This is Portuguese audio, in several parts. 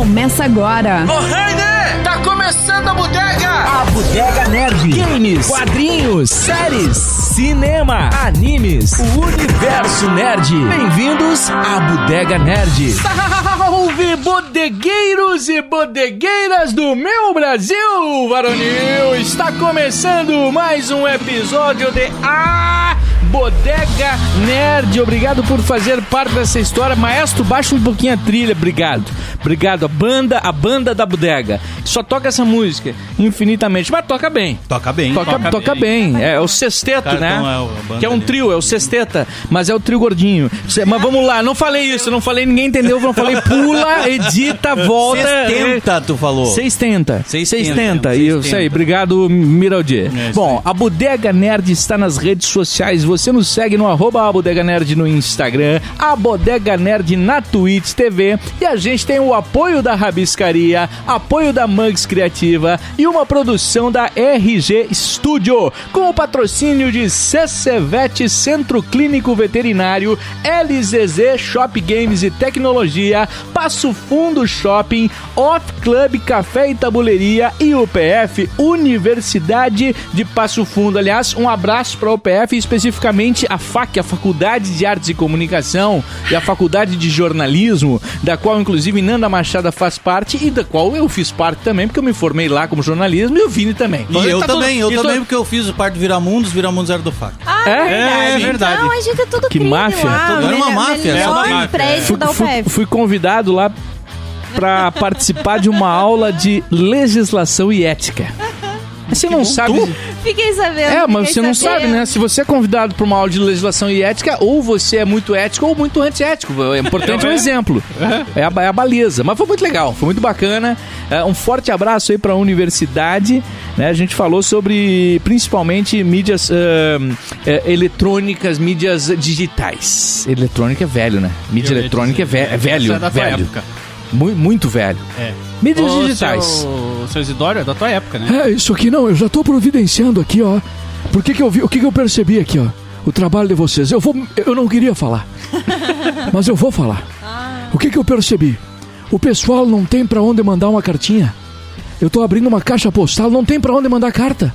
Começa agora. Ô, Heine! Tá começando a bodega! A Bodega Nerd. Games, quadrinhos, séries, cinema, animes, o universo nerd. Bem-vindos à Bodega Nerd. Salve, bodegueiros e bodegueiras do meu Brasil, varonil! Está começando mais um episódio de A Bodega Nerd. Obrigado por fazer parte dessa história. Maestro, baixa um pouquinho a trilha. Obrigado. Obrigado. A banda, a banda da bodega. Só toca essa música infinitamente, mas toca bem. Toca bem. Toca, toca, bem. É, o sexteto, Cara, né? então é que é um ali. trio, é o sexteta, mas é o trio gordinho. Mas vamos lá, não falei isso, não falei, ninguém entendeu, não falei pula, edita, volta. Sextenta, tu falou. Sextenta. Sextenta. Sextenta. sei, obrigado, Miraldi. É isso Bom, a Bodega Nerd está nas redes sociais. Você nos segue no arroba Bodega Nerd no Instagram, a Bodega Nerd na Twitch TV. E a gente tem o apoio da Rabiscaria, apoio da Mugs Criativa e uma produção da RG Studio, com o patrocínio de CCVET Centro Clínico Veterinário, LZZ Shop Games e Tecnologia, Passo Fundo Shopping, Off Club Café e Tabuleiria e UPF Universidade de Passo Fundo. Aliás, um abraço para a UPF, especificamente a FAC, a Faculdade de Artes e Comunicação e a Faculdade de Jornalismo, da qual inclusive Nanda Machada faz parte e da qual eu fiz parte também, porque eu me formei lá como jornalismo e o Vini também. E eu Tá todo- também, eu e também, porque eu fiz parte do Viramundos, Viramundos era do Fac. Ah, É? é, É verdade. Então a gente é tudo Que crime máfia. lá. Tudo era uma o máfia, melhor era uma máfia. prédio Fui, da fui- fui convidado lá para participar de uma aula de legislação e ética. Você não sabe. Fiquei sabendo. É, mas você não sabendo. sabe, né? Se você é convidado para uma aula de legislação e ética, ou você é muito ético ou muito antiético. É importante um exemplo. É a, é a baliza. Mas foi muito legal, foi muito bacana. É, um forte abraço aí para a universidade. Né? A gente falou sobre principalmente mídias é, eletrônicas, mídias digitais. Eletrônica é velho, né? Mídia Eu eletrônica é, dizer, ve- é velho. essa é da velho. época. Mu- muito velho. É. Mídias Ô, digitais. Seu, seu Isidório é da tua época, né? É, isso aqui não, eu já tô providenciando aqui, ó. Por que que eu vi, o que que eu percebi aqui, ó? O trabalho de vocês. Eu vou, eu não queria falar. mas eu vou falar. O que que eu percebi? O pessoal não tem pra onde mandar uma cartinha. Eu tô abrindo uma caixa postal, não tem pra onde mandar carta.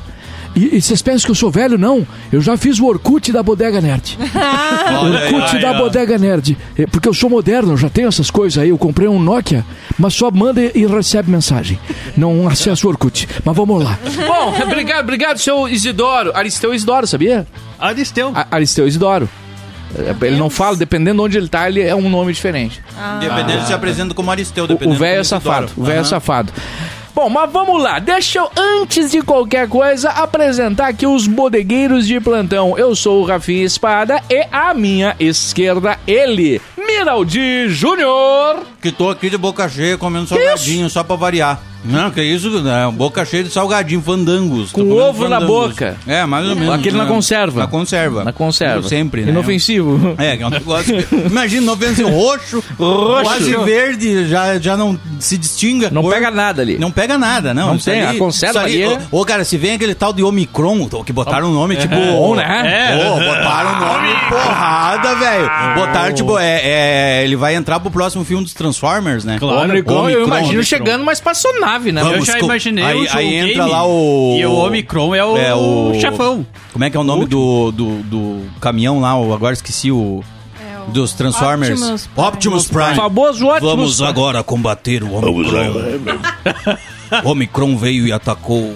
E, e vocês pensam que eu sou velho? Não. Eu já fiz o Orkut da Bodega Nerd. Aí, Orkut aí, da ó. Bodega Nerd. É, Porque eu sou moderno, eu já tenho essas coisas aí. Eu comprei um Nokia, mas só manda e recebe mensagem. Não acesso o Orkut. Mas vamos lá. Bom, obrigado, obrigado, seu Isidoro. Aristeu Isidoro, sabia? Aristeu. A- Aristeu Isidoro. É, Ele não fala, dependendo de onde ele tá, ele é um nome diferente. Dependendo se apresenta como Aristeu, O- dependendo O velho é safado. O velho é Aham. safado. Bom, mas vamos lá. Deixa eu, antes de qualquer coisa, apresentar aqui os bodegueiros de plantão. Eu sou o Rafinha Espada e à minha esquerda, ele, Miraldi Júnior. Que tô aqui de boca cheia comendo salgadinho, só pra variar. Não, que isso, né? Boca cheia de salgadinho, fandangos. Com comendo ovo na fandangos. boca. É, mais ou menos. Aquele na né? conserva. Na conserva. Na conserva. Sempre, né? Inofensivo. É, que é um negócio. que- Imagina, inofensivo roxo, Roxo. quase verde, já, já não se distingue. a Não cor. pega nada ali. Não pega nada, não. Não Isso tem, aí- a conserva ali é- Ô, ô, cara, se vem aquele tal de Omicron, que botaram o nome, tipo... Bom, né? Ô, botaram o nome porrada, velho. Botaram, tipo, é, é, ele vai entrar pro próximo filme dos Transformers, né? Claro. Omicron, eu Omicron, imagino Omicron. chegando uma espaçonave, né? Eu Vamos já com- imaginei aí- o jogo aí entra game, lá o- E o Omicron é o, É o... chefão. Como é que é o nome do, do, do caminhão lá? o- Agora esqueci o... É o Dos Transformers. Optimus Prime. Optimus Prime. Famoso ótimo. Vamos agora combater o Omicron. o Omicron veio e atacou.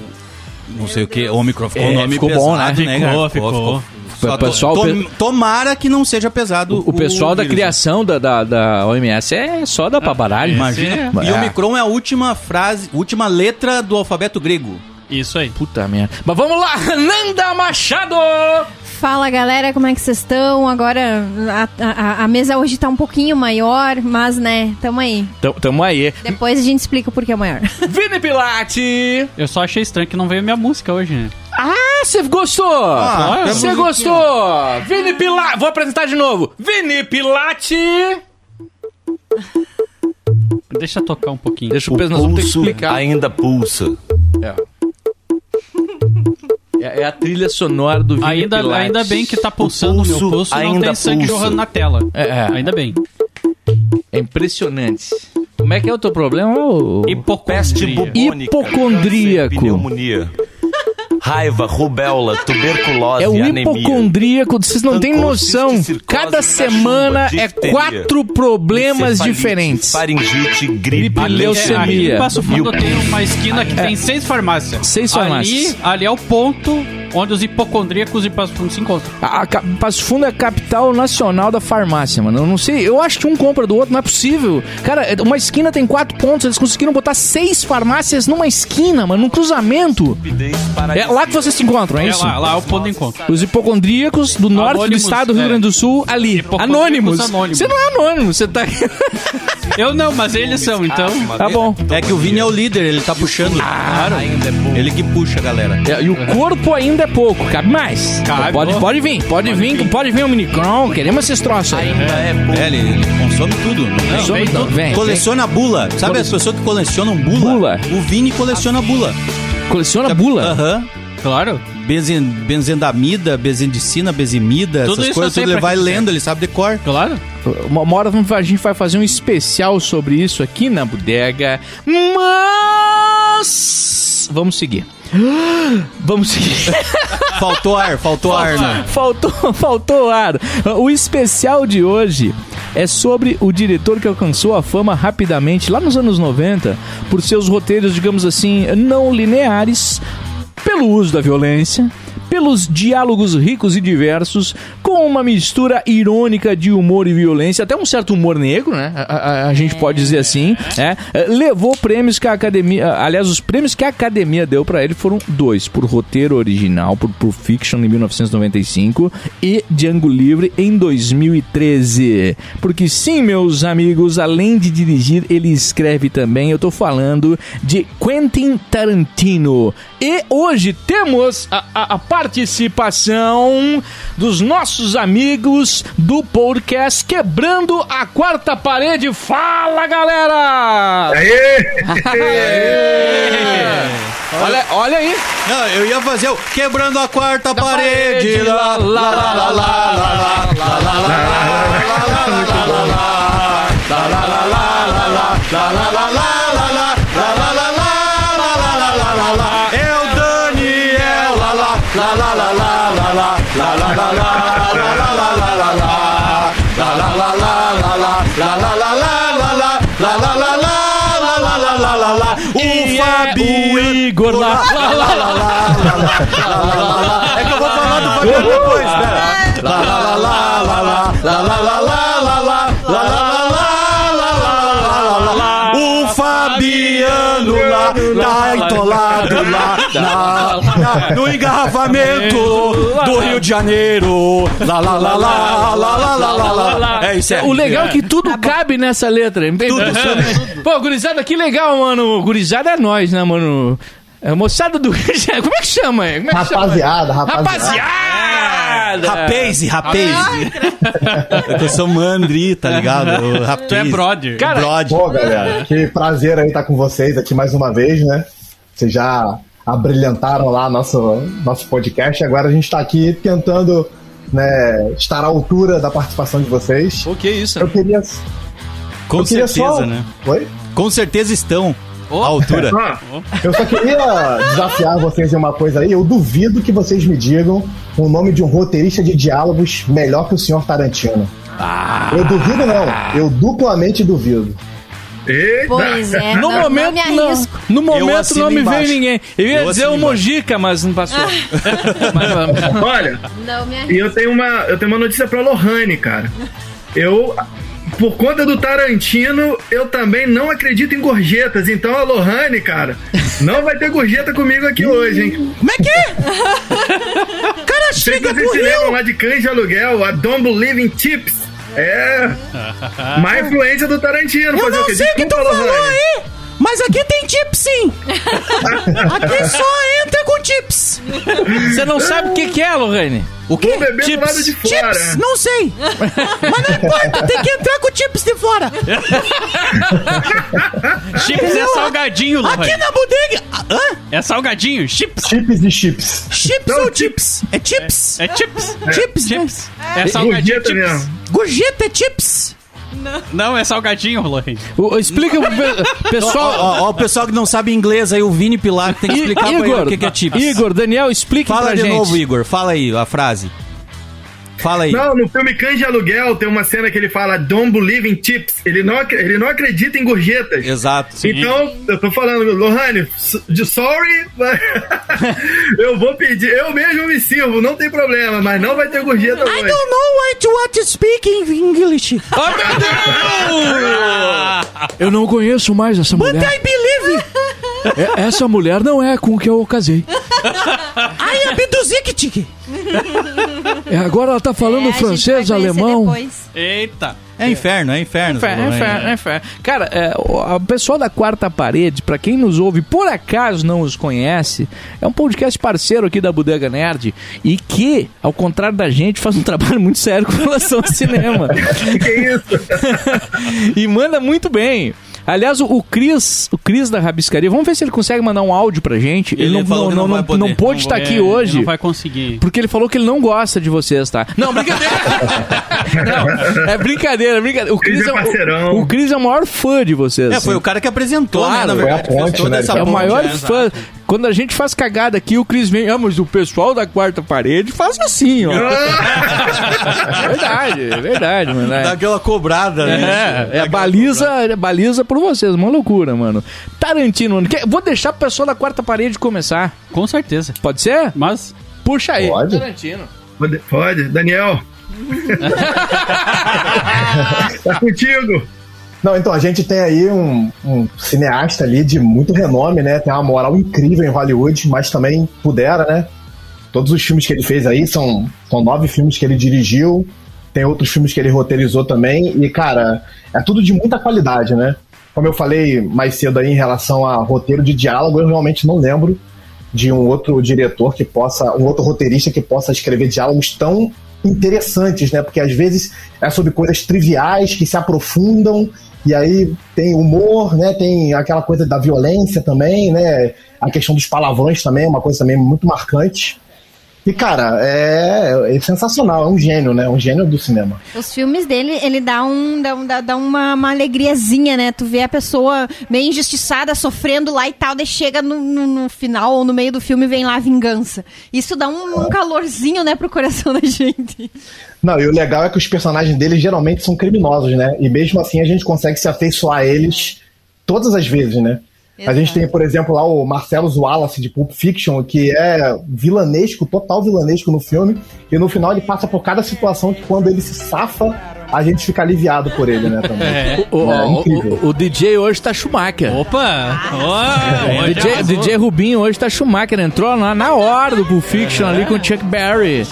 Não sei o que. O Omicron ficou É, um nome ficou pesado, bom, né? né? Ficou, cara? ficou. Só O pessoal- tom- tomara que não seja pesado. O pessoal da vírus. criação da, da, da OMS é só da pra baralho. Imagina. É. E Omicron é a última frase, última letra do alfabeto grego. Isso aí. Puta merda. Mas vamos lá, Nanda Machado! Fala galera, como é que vocês estão? Agora a, a- a mesa hoje tá um pouquinho maior, mas né, tamo aí. Tamo, tamo aí. Depois a gente explica o porquê é maior. Vini Pilate! Eu só achei estranho que não veio minha música hoje, né? Ah, você gostou? Ah, Você tem gostou? Vini Pilate! Vou apresentar de novo. Vini Pilate! Deixa tocar um pouquinho. Deixa o peso, nós vamos ter que explicar. ainda pulsa. É. É, é a trilha sonora do Vini Ainda, Pilate. ainda bem que tá pulsando o meu pulso pulso e não ainda tem sangue pulsa. jorrando na tela. É, é. Ainda bem. É impressionante. Como é que é o teu problema? ô? Peste Hipocondria. bubônica, Hipocondríaco. câncer, pneumonia, raiva, rubéola, tuberculose, É o anemia. hipocondríaco, vocês não têm noção. circose, Cada semana é difteria, quatro problemas diferentes. Faringite, gripe, leucemia. aqui em Passo Fundo tem uma esquina que tem seis farmácias. Seis farmácias. Ali, ali é o ponto onde os hipocondríacos e Passo Fundo se encontram. A, a, Passo Fundo é a capital nacional da farmácia, mano. Eu não sei, eu acho que um compra do outro, não é possível. Cara, é- uma esquina tem quatro pontos, eles conseguiram botar seis farmácias numa esquina, mano, num cruzamento. É lá que vocês se encontram, é É isso? lá, lá é o ponto de encontro. Os hipocondríacos do norte do Anônimos, estado do Rio é. Grande do Sul, ali. Anônimos. Você não é anônimo, você tá. Eu não, mas eles são, então. tá bom. É que o Vini é o líder, ele tá puxando. Claro. Ainda é. Ele que puxa, galera. É, E o corpo ainda é pouco, cabe mais. Cabe, pode, pô. pode vir, pode, vir, pode vir o Minicron, queremos esses troços aí. Ainda é pouco. É, ele, consome tudo. Não, Some vem tudo, vem, Coleciona bula. Sabe as pessoas que colecionam bula? Bula. O Vini coleciona bula. vem. Coleciona bula. Aham. Claro. Benzen, benzendamida, benzendicina, benzimida, Tudo essas isso coisas, tudo ele vai lendo, ele sabe decor. Claro. Uma uma hora a gente vai fazer um especial sobre isso aqui na bodega. Mas. Vamos seguir. Vamos seguir. Faltou ar, faltou ar, né? faltou, faltou ar. O especial de hoje é sobre o diretor que alcançou a fama rapidamente lá nos anos 90 por seus roteiros, digamos assim, não lineares, pelo uso da violência, pelos diálogos ricos e diversos, com uma mistura irônica de humor e violência, até um certo humor negro, né? A, a- a gente pode dizer assim, né? Eh, Levou prêmios que a academia, aliás, os prêmios que a academia deu pra ele foram dois, por roteiro original, por Pulp Fiction em 1995 e Django Livre em 2013. Porque sim, meus amigos, além de dirigir, ele escreve também. Eu tô falando de Quentin Tarantino. E hoje temos a, a- a participação dos nossos amigos do podcast Quebrando a Quarta Parede. Fala, galera! Olha, olha aí. Não, eu ia fazer o quebrando a quarta parede. Lá, lá, lá, lá, lá, lá, lá, É o Igor lá. lá, lá, lá. É que eu vou falar do Fabiano depois, pera. Lá, lá, lá, lá, lá, lá, lá, lá, lá, lá, lá, lá, lá, lá, lá, lá, lá, lá, lá. O Fabiano lá, tá entolado lá, no engarrafamento do Rio de Janeiro. Lá, lá, lá, lá, lá, lá, lá, lá, lá, lá. É isso aí. O legal é que tudo cabe nessa letra. Tudo, Pô, gurizada, que legal, mano. Gurizada é nós, né, mano? É moçada do. Como é que chama? Como é que chama? Rapaziada, rapaziada. Rapaziada! Rapaz, rapaz. Eu sou mandri, tá ligado? Rapaz. Tu é brother. Cara, Brother. Pô, galera, que prazer aí estar com vocês aqui mais uma vez, né? Vocês já abrilhantaram lá nosso, nosso podcast. Agora a gente tá aqui tentando né, estar à altura da participação de vocês. O que é isso? Eu queria. Com eu queria certeza, só... né? Oi? Com certeza estão à altura. Eu só queria desafiar vocês em uma coisa aí. Eu duvido que vocês me digam o nome de um roteirista de diálogos melhor que o senhor Tarantino. Eu duvido não. Eu duplamente duvido. Pois é, No não, momento, não me arrisco. no momento não me embaixo. veio ninguém. Eu ia Eu dizer o Mojica, mas não passou. Mas vamos. Olha, Não me e eu tenho uma, eu tenho uma notícia pra Lohane, cara. Eu, por conta do Tarantino, eu também não acredito em gorjetas. Então a Lohane, cara, não vai ter gorjeta comigo aqui hoje, hein? Como é que é? Cara, Não sei se chega vocês pro se lembram Rio. lá de Cães de Aluguel, a Don't Believe in Chips. É. Má influência do Tarantino. Eu o não quê? sei o que tu falou aí, mas aqui tem chips sim. Aqui só entra com chips. Você não sabe o que, que é, Lohane? O quê? Vou beber do lado de fora. Chips? Não sei. Mas não importa, tem que entrar com chips de fora. Chips é salgadinho, Aqui Lohane. na bodega. Hã? É salgadinho, chips. Chips e chips. Chips Não, ou chips? É chips? É chips. Chips, né? Chips. É salgadinho, Gorjeta chips. mesmo. Gorjeta é chips? Não, é salgadinho. O- Explica pro Ó, pessoal. ó, ó, o pessoal que não sabe inglês aí, o Vini Pilar tem que I- explicar pra ele Igor, o que que é chips. Igor, Daniel, explique Fala pra de gente. novo, Igor. Fala aí a frase. Fala aí. Não, no filme Cães de Aluguel tem uma cena que ele fala Don't believe in chips. Ele não, ele não acredita em gorjetas. Exato. Então, eu tô falando, Lohane, sorry, mas eu vou pedir, eu mesmo me sirvo, não tem problema, mas não vai ter gorjeta hoje. know what you want to speak in English. Eu não conheço mais essa mulher. believe. É- essa mulher não é com que eu casei. I am Biduzik. É, agora ela tá falando É, francês, alemão. Inferno. Eita. É inferno, é inferno. É, Lohane. fé, é fé. Cara, é, o a pessoal da Quarta Parede, pra quem nos ouve, por acaso não os conhece, é um podcast parceiro aqui da Bodega Nerd e que, ao contrário da gente, faz um trabalho muito sério com relação ao cinema. que isso? e manda muito bem. Aliás, o, Cris, o Cris da Rabiscaria, vamos ver se ele consegue mandar um áudio pra gente. Ele, Ele não, falou não, que não, não vai não, poder. não pôde estar É, aqui ele hoje. Não vai conseguir. Porque ele falou que ele não gosta de vocês, tá? Não, brincadeira! não, é brincadeira, é brincadeira. O Cris Cris é é, o, o Cris é o maior fã de vocês. É, foi assim. o cara que apresentou, Claro, né? Na foi a verdade, fez ponte, né? essa É o maior né? fã. Quando a gente faz cagada aqui, o Cris vem, ah, mas o pessoal da quarta parede faz assim, ó. é verdade, é verdade, mano. Dá É, aquela cobrada, né? é, é baliza, é baliza por vocês, uma loucura, mano. Tarantino, mano. Vou deixar o pessoal da quarta parede começar. Com certeza. Pode ser? Mas Puxa aí. Pode. Tarantino. Pode, pode. Daniel. tá contigo. Não, então, a gente tem aí um, um cineasta ali de muito renome, né? Tem uma moral incrível em Hollywood, mas também pudera, né? Todos os filmes que ele fez aí são, são nove filmes que ele dirigiu, tem outros filmes que ele roteirizou também, e, cara, é tudo de muita qualidade, né? Como eu falei mais cedo aí em relação a roteiro de diálogo, eu realmente não lembro de um outro diretor que possa, um outro roteirista que possa escrever diálogos tão interessantes, né? Porque às vezes é sobre coisas triviais que se aprofundam e aí tem humor, né? Tem aquela coisa da violência também, né? A questão dos palavrões também é uma coisa também muito marcante. E cara, é, é sensacional, é um gênio, né? Um gênio do cinema. Os filmes dele, ele dá, um, dá, dá, uma, uma alegriazinha, né? Tu vê a pessoa meio injustiçada, sofrendo lá e tal, daí chega no, no, no final ou no meio do filme vem lá a vingança. Isso dá um, um calorzinho, né, pro coração da gente. Não, e o legal é que os personagens dele geralmente são criminosos, né? E mesmo assim a gente consegue se afeiçoar a eles todas as vezes, né? A gente tem, por exemplo, lá o Marcelo Wallace de Pulp Fiction, que é vilanesco, total vilanesco no filme, e no final ele passa por cada situação que quando ele se safa, a gente fica aliviado por ele, né? Também. É. O, É, o- incrível. o- o DJ hoje tá Schumacher. Opa! O Oh, DJ, DJ Rubinho hoje tá Schumacher, entrou na, na hora do Pulp Fiction ali com o Chuck Berry.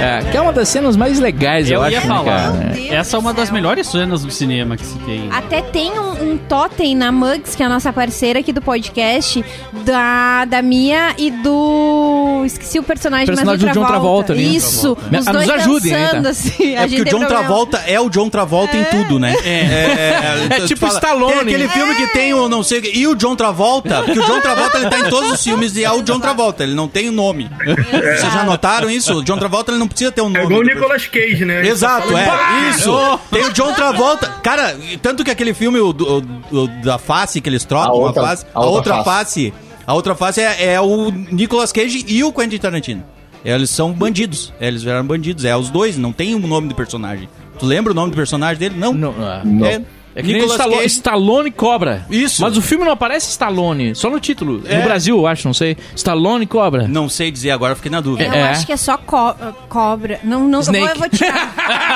É, que é uma das cenas mais legais, eu, Eu acho, ia né, falar. cara? Essa é uma das melhores cenas do cinema que se tem. Até tem um, um totem na Mugs, que é a nossa parceira aqui do podcast, da, da Mia e do. Esqueci o personagem, Personagem mas do John Travolta ali. Isso. Me- Os ah, nos dois ajudem aí, dançando, tá? assim. É porque o John. Travolta é o John Travolta em tudo, né? É, É tu tipo fala, Stallone. Tem aquele filme que tem o não sei e o John Travolta, porque o John Travolta ele tá em todos os filmes e é o John Travolta, ele não tem o nome. Vocês já notaram isso? O John Travolta ele não precisa ter um nome. É igual o Nicolas Cage, né? Exato, é. Isso. Tem o John Travolta. Cara, tanto que aquele filme o, do- o- o da face que eles trocam, A outra- uma face, a, a outra, outra face. A outra face é, é o Nicolas Cage e o Quentin Tarantino. Eles são bandidos. Eles viraram bandidos. É os dois, não tem o nome do personagem. Tu lembra o nome do personagem dele? Não. Não, ah. É, É que nem Nicolas Stallone, Cage. Stallone Cobra. Isso. Mas o filme não aparece Stallone, só no título. É. No Brasil, eu acho, não sei. Stallone Cobra. Não sei dizer agora, fiquei na dúvida. Eu É. acho que é só co- cobra. Não, não, eu vou, Snake. eu vou tirar.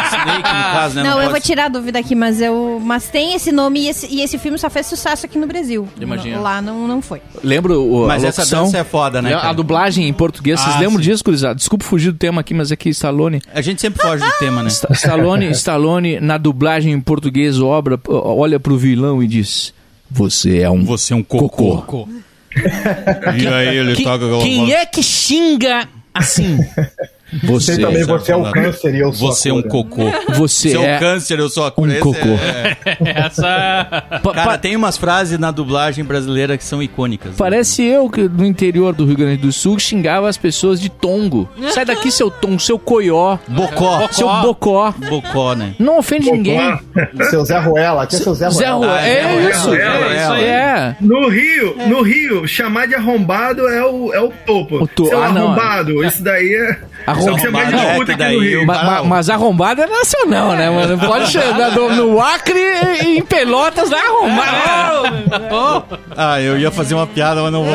Snake, no caso, né? não, eu pode vou tirar a dúvida aqui, mas eu. Mas tem esse nome e esse, e esse filme só fez sucesso aqui no Brasil. Imagina. Lá não, não foi. Lembra o, Mas a essa dança é foda, né, A cara? dublagem em português, vocês Ah, lembram sim. disso, gurizada? Desculpa fugir do tema aqui, mas aqui Stallone. A gente sempre foge do tema, né? Sta- Stallone, Stallone, na dublagem em português, obra, olha pro vilão e diz: Você é um. Você é um cocô. E aí ele Que- quem é que xinga assim? Você também, você é o câncer e eu sou Você é um cocô. Você Você é é o câncer, eu sou a cura. um cocô. é- Essa. Cara, tem umas frases na dublagem brasileira que são icônicas. Parece eu que no interior do Rio Grande do Sul xingava as pessoas de tongo. Sai daqui, seu tongo, seu coió, Bocó. seu bocó. Bocó, né? Não ofende ninguém. Seu Zé Ruela, aqui é seu Zé Ruela. Zé Ruela. Ah, É Ruela, isso. Zé Ruela, isso aí. É. No Rio, no Rio, chamar de arrombado é o, é o topo. O to- Seu ah, não. arrombado, isso daí é. Mais É, daí Ma- ma- mas arrombado é nacional, né, mano? Pode chegar no, no Acre e em Pelotas não é arrombado. Ah, eu ia fazer uma piada, mas não vou.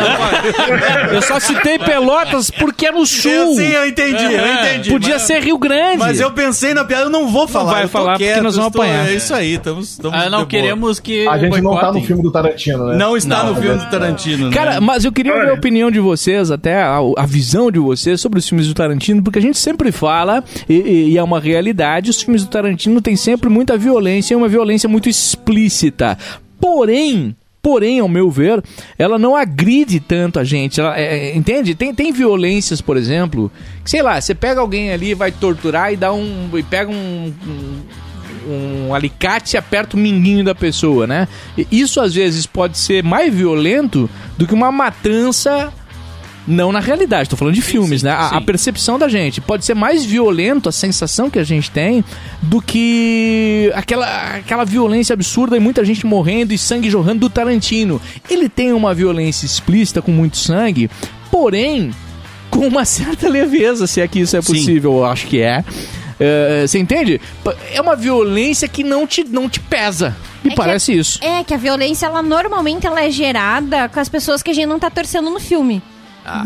Eu só citei Pelotas porque é no sul. Eu sim, eu entendi, eu entendi. Podia mas- ser Rio Grande. Mas eu pensei na piada, eu não vou falar. vai eu tô falar porque quieto, nós vamos apanhar. É isso aí, estamos. estamos Ah, não boa. queremos que. A gente não tá no filme do Tarantino, né? Não está Não, no filme do Tarantino, Cara, né? mas eu queria ouvir a opinião de vocês, até a, a visão de vocês sobre os filmes do Tarantino, porque a gente sempre fala, e, e- é uma realidade, os filmes do Tarantino têm sempre muita violência e uma violência muito explícita. Porém. Porém, ao meu ver, ela não agride tanto a gente. Ela, é, é, entende? Tem, tem violências, por exemplo, que sei lá, você pega alguém ali, vai torturar e dá um. e pega um- um um alicate e aperta o minguinho da pessoa, né? Isso às vezes pode ser mais violento do que uma matança. Não na realidade, tô falando de filmes, né? A, a sim. percepção da gente. Pode ser mais violento a sensação que a gente tem do que aquela, aquela violência absurda e muita gente morrendo e sangue jorrando do Tarantino. Ele tem uma violência explícita com muito sangue, porém com uma certa leveza, se é que isso é Sim. possível, eu acho que é. É, você entende? É uma violência que não te, não te pesa. Me É parece isso. É que a violência, ela normalmente ela é gerada com as pessoas que a gente não tá torcendo no filme.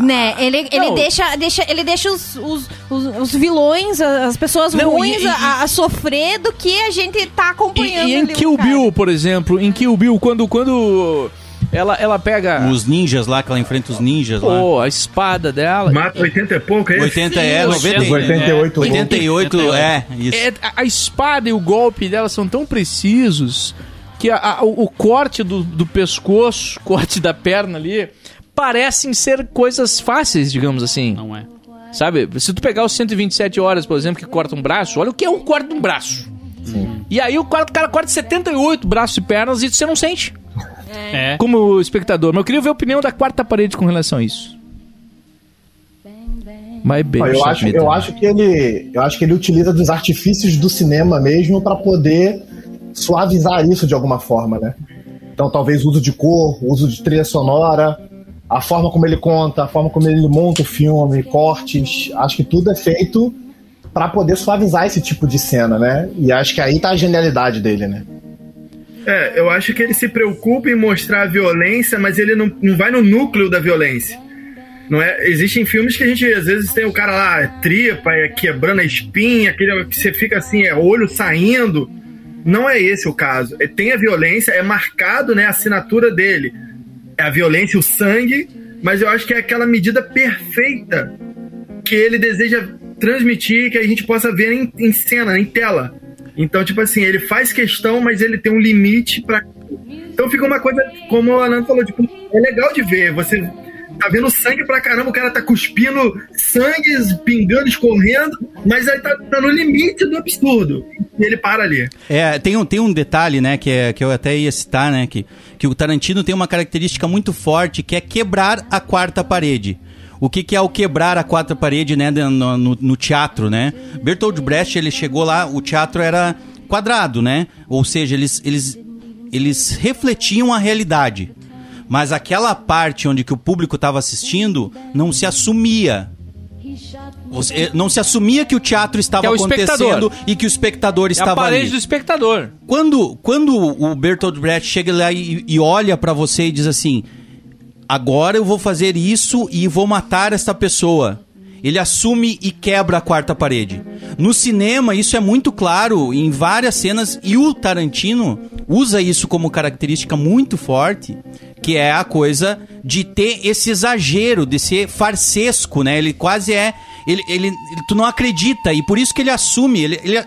Né? Ele, ele não. deixa, deixa, ele deixa os, os, os, os vilões, as pessoas Não, ruins e- e- a, a sofrer do que a gente tá E, acompanhando. e em ali o Kill cara. Bill, por exemplo, em Kill Bill, quando, quando ela, ela pega Os ninjas lá, que ela enfrenta os ninjas lá. pô, a espada dela. Mata 80 e pouco, é isso? 80 é, Sim, 90 Os 88 é, 88 é, isso. É, a- a espada e o golpe dela são tão precisos que a- a- o, o corte do, do pescoço, corte da perna ali, parecem ser coisas fáceis, digamos assim. Não é. Sabe? Se tu pegar os 127 horas, por exemplo, que corta um braço, olha o que é um corte de um braço. E aí o cara, o cara corta 78 braços e pernas e você não sente, É. como espectador. Mas eu queria ver a opinião da quarta parede com relação a isso. My baby, eu, acho, eu acho que ele. Eu acho que ele utiliza dos artifícios do cinema mesmo pra poder suavizar isso de alguma forma, né? Então talvez uso de cor, uso de trilha sonora, a forma como ele conta, a forma como ele monta o filme, cortes, acho que tudo é feito pra poder suavizar esse tipo de cena, né? E acho que aí tá a genialidade dele, né? É, eu acho que ele se preocupa em mostrar a violência, mas ele não, não vai no núcleo da violência. Não é? Existem filmes que a gente, às vezes, tem o cara lá, é tripa, é quebrando a espinha, que você fica assim, é olho saindo. Não é esse o caso. É, tem a violência, é marcado né, a assinatura dele. É a violência, o sangue, mas eu acho que é aquela medida perfeita que ele deseja transmitir, que a gente possa ver em, em cena, em tela. Então, tipo assim, ele faz questão, mas ele tem um limite pra. Então fica uma coisa, como a Ana falou, tipo, é legal de ver. Você tá vendo sangue pra caramba, o cara tá cuspindo sangue, pingando, escorrendo, mas aí tá, tá no limite do absurdo. E ele para ali. É, tem um, tem um detalhe, né, que, é, que eu até ia citar, né, que, que o Tarantino tem uma característica muito forte, que é quebrar a quarta parede. O que, que é o quebrar a quarta parede, né, no, no, no teatro, né? Bertold Brecht, ele chegou lá, o teatro era quadrado, né? Ou seja, eles, eles, eles refletiam a realidade. Mas aquela parte onde que o público estava assistindo não se assumia. Você- não se assumia que o teatro estava Que é o acontecendo e que o espectador É a estava parede ali. do espectador. Quando, quando o Bertolt Brecht chega lá e, e olha pra você e diz assim: agora eu vou fazer isso e vou matar esta pessoa. Ele assume e quebra a quarta parede. No cinema, isso é muito claro em várias cenas, e o Tarantino usa isso como característica muito forte, que é a coisa de ter esse exagero, de ser farsesco, né? Ele quase é. Ele, ele, ele- tu não acredita, e por isso que ele assume. Ele, ele,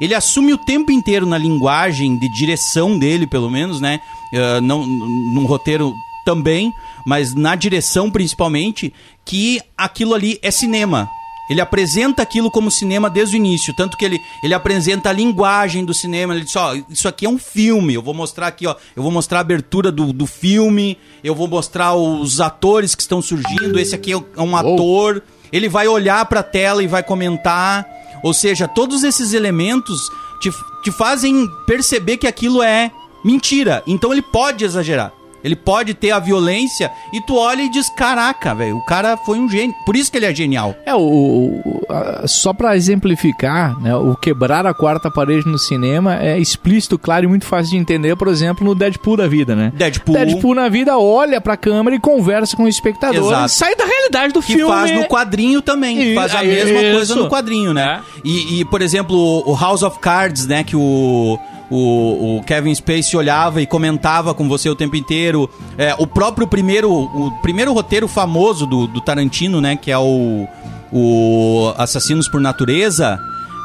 ele assume o tempo inteiro na linguagem de direção dele, pelo menos, né? Eh, não, num roteiro também, mas na direção principalmente, que aquilo ali é cinema. Ele apresenta aquilo como cinema desde o início, tanto que ele, ele apresenta a linguagem do cinema. Ele diz: ó, isso aqui é um filme. Eu vou mostrar aqui, ó. Eu vou mostrar a abertura do, do filme. Eu vou mostrar os atores que estão surgindo. Esse aqui é um ator. Ele vai olhar pra tela e vai comentar. Ou seja, todos esses elementos te, te fazem perceber que aquilo é mentira. Então ele pode exagerar. Ele pode ter a violência e tu olha e diz: Caraca, velho, o cara foi um gênio. Por isso que ele é genial. É, o, o- a- só pra exemplificar, né, o quebrar a quarta parede no cinema é explícito, claro e muito fácil de entender, por exemplo, no Deadpool da vida, né? Deadpool. Deadpool na vida olha pra câmera e conversa com o espectador Exato. e sai da realidade do Que filme. faz no quadrinho também. Isso, faz a mesma isso. coisa no quadrinho, né? E, e, por exemplo, o House of Cards, né? Que o, o, o Kevin Spacey olhava e comentava com você o tempo inteiro. É, o próprio primeiro, o primeiro roteiro famoso do, do Tarantino, né? Que é o, o Assassinos por Natureza.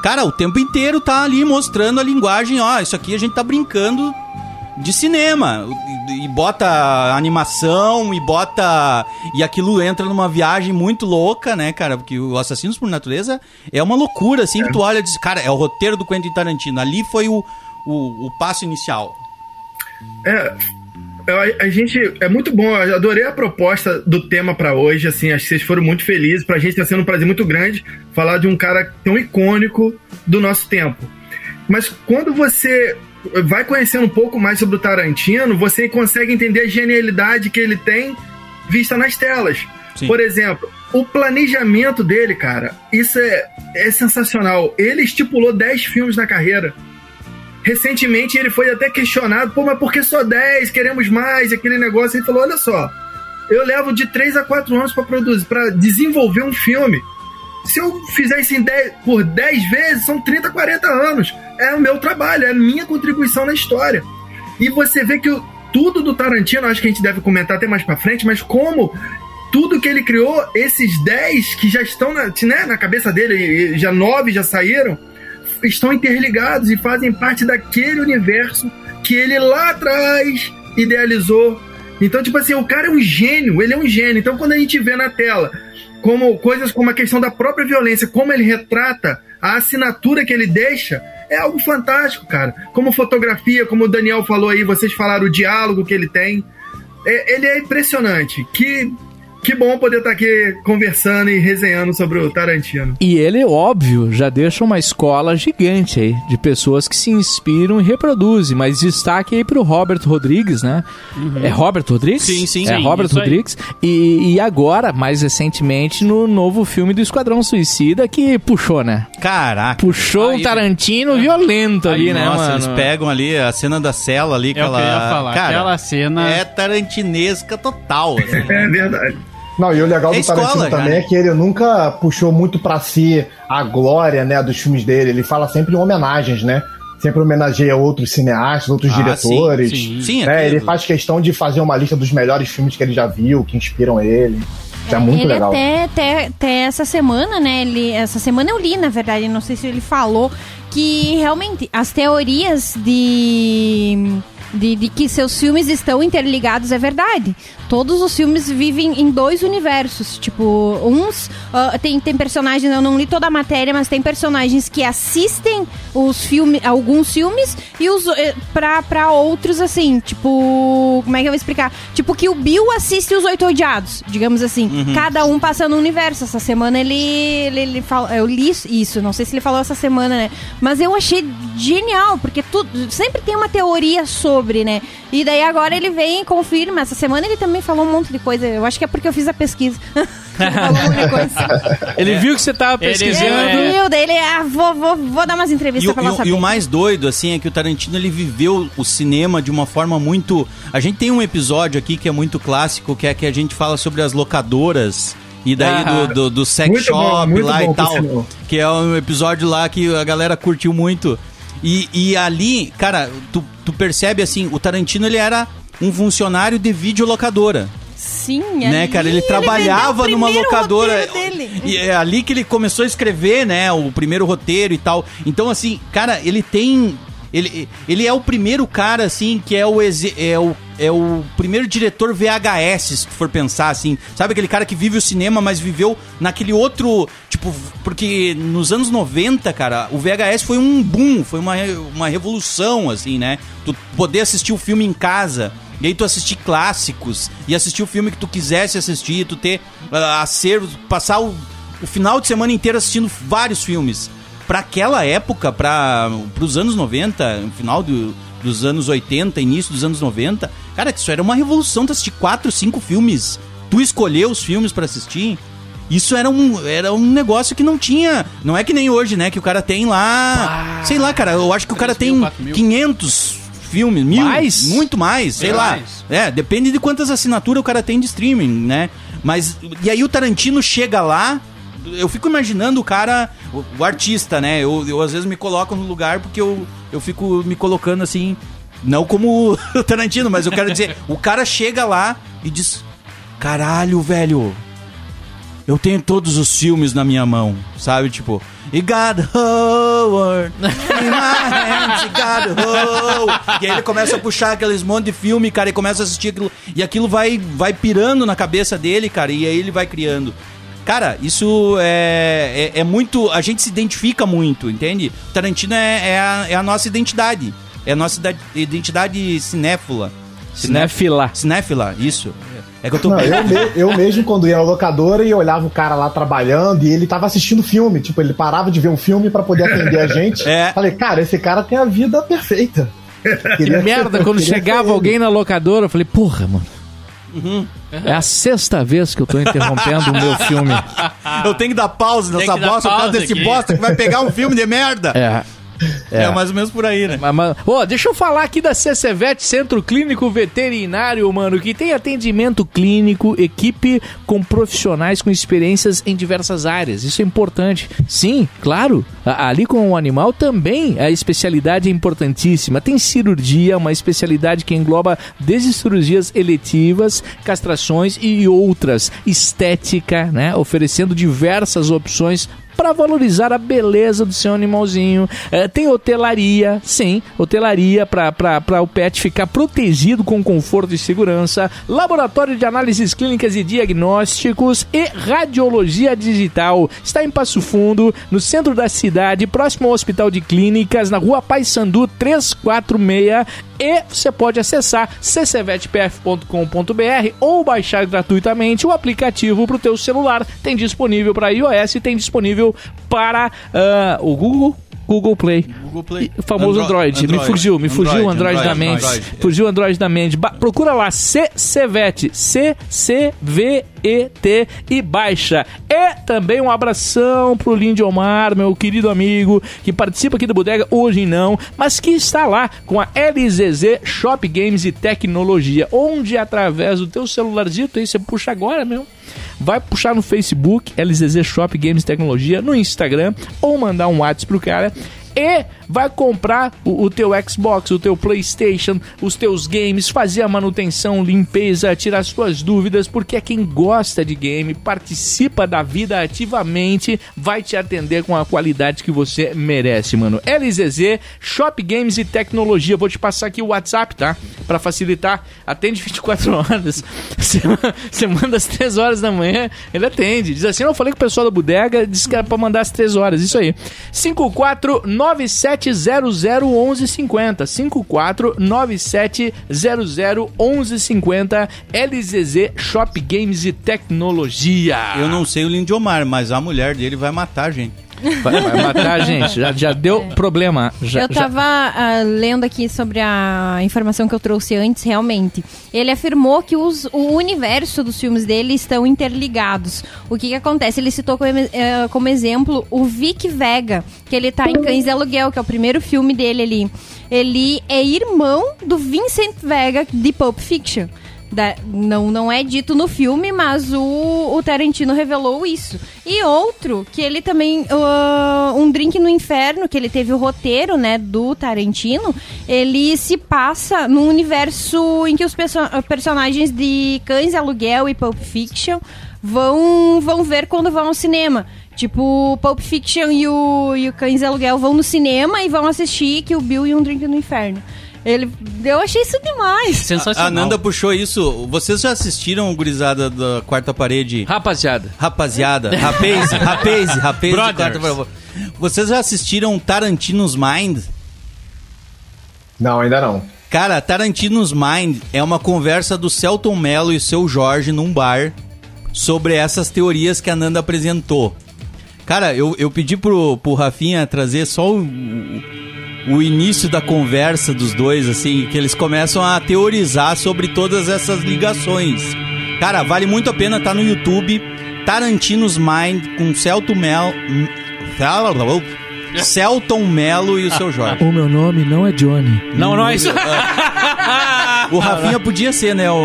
Cara, o tempo inteiro tá ali mostrando a linguagem. Ó, isso aqui a gente tá brincando de cinema e, e bota animação e bota e aquilo entra numa viagem muito louca, né, cara? Porque o Assassinos por Natureza é uma loucura, assim, que tu olha e diz, cara, é o roteiro do Quentin Tarantino. Ali foi o, o, o passo inicial. É, a, a gente é muito bom. Eu adorei a proposta do tema pra hoje. Assim, acho que vocês foram muito felizes. Pra gente tá sendo um prazer muito grande falar de um cara tão icônico do nosso tempo. Mas quando você vai conhecendo um pouco mais sobre o Tarantino, você consegue entender a genialidade que ele tem vista nas telas. Sim. Por exemplo, o planejamento dele, cara, isso é, é sensacional. Ele estipulou 10 filmes na carreira. Recentemente ele foi até questionado, pô, mas por que só 10? Queremos mais, aquele negócio. Ele falou: olha só, eu levo de 3 a 4 anos para produzir, para desenvolver um filme. Se eu fizer isso em 10 por 10 vezes, são 30, 40 anos. É o meu trabalho, é a minha contribuição na história. E você vê que o- tudo do Tarantino, acho que a gente deve comentar até mais pra frente, mas como tudo que ele criou, esses 10 que já estão na, né, na cabeça dele, já 9 já saíram, estão interligados e fazem parte daquele universo que ele lá atrás idealizou. Então, tipo assim, o cara é um gênio, ele é um gênio. Então, quando a gente vê na tela como coisas como a questão da própria violência, como ele retrata a assinatura que ele deixa, é algo fantástico, cara. Como fotografia, como o Daniel falou aí, vocês falaram o diálogo que ele tem. É- ele é impressionante. Que, que bom poder estar aqui conversando e resenhando sobre o Tarantino. E ele, óbvio, já deixa uma escola gigante aí de pessoas que se inspiram e reproduzem. Mas destaque aí pro Robert Rodrigues, né? É Robert Rodrigues? Sim, sim. É Sim, Robert. Rodrigues. E, e agora, mais recentemente, no novo filme do Esquadrão Suicida, que puxou, né? Caraca. Puxou Aí- um Tarantino violento ali, Aí, né, Nossa, mano? eles pegam ali a cena da cela ali, É o que eu aquela... ia falar. Cara, Aquela cena. é tarantinesca total, assim. É verdade. Não, e o legal É do escola Tarantino já, também né? é que ele nunca puxou muito pra si a glória, né, dos filmes dele. Ele fala sempre em homenagens, né? Sempre homenageia outros cineastas, outros Ah, diretores. sim, sim. É, aquilo. ele faz questão de fazer uma lista dos melhores filmes que ele já viu, que inspiram ele. Isso é muito ele legal. Até, até, até essa semana, né? Ele, essa semana eu li, na verdade, não sei se ele falou, que realmente as teorias de. De, de que seus filmes estão interligados é verdade. Todos os filmes vivem em dois universos. Tipo, uns. ah, tem, tem personagens, eu não li toda a matéria, mas tem personagens que assistem os filmes, alguns filmes, e os eh, pra, pra outros, assim, tipo. Como é que eu vou explicar? Tipo, que o Bill assiste os Oito Odiados, digamos assim. Cada um passando um universo. Essa semana ele. ele, ele fala, eu li isso, não sei se ele falou essa semana, né? Mas eu achei genial, porque tu, sempre tem uma teoria sobre, né? E daí agora ele vem e confirma. Essa semana ele também falou um monte de coisa. Eu acho que é porque eu fiz a pesquisa. ele falou um monte de coisa. Ele viu que você tava Ele pesquisando. É. Ele viu, daí ele, ah, vou, vou, vou dar umas E, entrevistas o- pra e ela saber. e o mais doido, assim, é que o Tarantino ele viveu o cinema de uma forma muito. A gente tem um episódio aqui que é muito clássico, que é que a gente fala sobre as locadoras. E daí Ah. do, do, do sex Muito bom, shop muito lá bom, e tal. Que é um episódio lá que a galera curtiu muito. E, e ali, cara, tu, tu percebe assim, o Tarantino ele era um funcionário de videolocadora. Sim, né, ali cara? Ele trabalhava vendeu o numa locadora. E é ali que ele começou a escrever, né? O primeiro roteiro e tal. Então, assim, cara, ele tem. Ele, ele é o primeiro cara, assim, que é o, é o é o primeiro diretor VHS, se tu for pensar assim. Sabe aquele cara que vive o cinema, mas viveu naquele outro. Tipo, porque nos anos 90, cara, o VHS foi um boom, foi uma, uma revolução, assim, né? Tu poder assistir o filme em casa. E aí tu assistir clássicos e assistir o filme que tu quisesse assistir, tu ter uh, acervo, passar o, o final de semana inteiro assistindo vários filmes. Pra aquela época, para os anos 90, no final do, dos anos 80, início dos anos 90, cara, isso era uma revolução tu assistir quatro, cinco filmes. Tu escolher os filmes pra assistir. Isso era um, era um negócio que não tinha. Não é que nem hoje, né? Que o cara tem lá. sei lá, cara. Eu acho que o cara 3 mil, tem 4 mil. 500 filmes, mil. Mais? Muito mais, sei lá. É, depende de quantas assinaturas o cara tem de streaming, né? Mas. E aí o Tarantino chega lá. Eu fico imaginando o cara, o, o artista, né? Eu, eu às vezes me coloco no lugar porque eu, eu fico me colocando assim. Não como o Tarantino, mas eu quero dizer, o cara chega lá e diz: Caralho, velho, eu tenho todos os filmes na minha mão, sabe? Tipo, e God Howard, in my hands, God Howard. E aí ele começa a puxar aqueles monte de filme, cara, e começa a assistir aquilo. E aquilo vai, vai pirando na cabeça dele, cara, e aí ele vai criando. Cara, isso é, é, é muito. A gente se identifica muito, entende? Tarantino é, é, a, é a nossa identidade. É a nossa idade- identidade cinéfila. Cinéfila. Cinéfila, isso. É que eu tô. Não, eu, me- eu mesmo, quando ia na locadora e olhava o cara lá trabalhando e ele tava assistindo filme, tipo, ele parava de ver um filme pra poder atender a gente. É. Falei, cara, esse cara tem a vida perfeita. Que merda, quando chegava alguém na locadora, eu falei, porra, mano. É a sexta vez que eu tô interrompendo o meu filme. Eu tenho que dar pausa Tem nessa que dar bosta por causa pausa desse aqui. bosta que vai pegar um filme de merda. É. É, mais ou menos por aí, né? Mas, mas- Ô, deixa eu falar aqui da CCVET, Centro Clínico Veterinário, mano, que tem atendimento clínico, equipe com profissionais com experiências em diversas áreas. Isso é importante. Sim, claro. Ali com o animal também a especialidade é importantíssima. Tem cirurgia, uma especialidade que engloba desde cirurgias eletivas, castrações e outras. Estética, né? Oferecendo diversas opções para valorizar a beleza do seu animalzinho. É, tem hotelaria, sim, hotelaria para o pet ficar protegido com conforto e segurança. Laboratório de análises clínicas e diagnósticos e radiologia digital. Está em Passo Fundo, no centro da cidade, próximo ao Hospital de Clínicas, na rua Paysandu 346. E você pode acessar ccvetpf.com.br ou baixar gratuitamente o aplicativo para o teu celular. Tem disponível para iOS e tem disponível para ah, o Google. Google Play. Google Play. O famoso Andro- Android. Me Android. fugiu, me fugiu o Android, Android, da mente. Android. Fugiu o Android da mente. Ba- procura lá, CCVET. C-C-V-E-T e baixa. E também um abração pro Lindomar, meu querido amigo, que participa aqui do Bodega, hoje não, mas que está lá com a LZZ Shop Games e Tecnologia, onde através do teu celularzinho, aí você puxa agora, meu. Vai puxar no Facebook, LZZ Shop Games Tecnologia, no Instagram, ou mandar um WhatsApp pro cara e vai comprar o, o teu Xbox, o teu PlayStation, os teus games, fazer a manutenção, limpeza, tirar as suas dúvidas, porque é quem gosta de game, participa da vida ativamente, vai te atender com a qualidade que você merece, mano. LZZ, Shop Games e Tecnologia. Vou te passar aqui o WhatsApp, tá? Pra facilitar. Atende 24 horas. Você, manda às 3 horas da manhã, ele atende. Diz assim: eu falei com o pessoal da bodega, disse que era pra mandar às 3 horas. Isso aí. 5497001150. 5497001150. LZZ Shop Games e Tecnologia. Eu não sei o Lindomar, mas a mulher dele vai matar gente. Vai, vai matar a gente. Já, já deu problema. Já, eu já- tava ah, lendo aqui sobre a informação que eu trouxe antes, realmente. Ele afirmou que os- o universo dos filmes dele estão interligados. O que que acontece? Ele citou como, eh, como exemplo o Vic Vega, que ele tá em Cães de Aluguel, que é o primeiro filme dele ali. Ele é irmão do Vincent Vega de Pulp Fiction. Da- não, não é dito no filme, mas o, o Tarantino revelou isso. E outro, que ele também. ah, um Drink no Inferno, que ele teve o roteiro, né, do Tarantino, ele se passa num universo em que os perso- personagens de Cães Aluguel e Pulp Fiction vão, vão ver quando vão ao cinema. Tipo, Pulp Fiction e o, e o Cães Aluguel vão no cinema e vão assistir que o Bill e um Drink no Inferno. Ele, eu achei isso demais. A Sensacional. Nanda puxou isso. Vocês já assistiram o Gurizada da Quarta Parede? Rapaziada. Rapaziada, rapaz, rapaz, rapaz Brothers. quarta parede. Vocês já assistiram Tarantino's Mind? Não, ainda não. Cara, Tarantino's Mind é uma conversa do Celton Mello e seu Jorge num bar sobre essas teorias que a Nanda apresentou. Cara, eu, eu pedi pro, pro Rafinha trazer só o, o início da conversa dos dois, assim, que eles começam a teorizar sobre todas essas ligações. Cara, vale muito a pena, tá no YouTube. Tarantino's Mind com Celton Mello. Celton Mello e o seu Jorge. O meu nome não é Johnny. Não, não é isso. O Rafinha podia ser, né? O.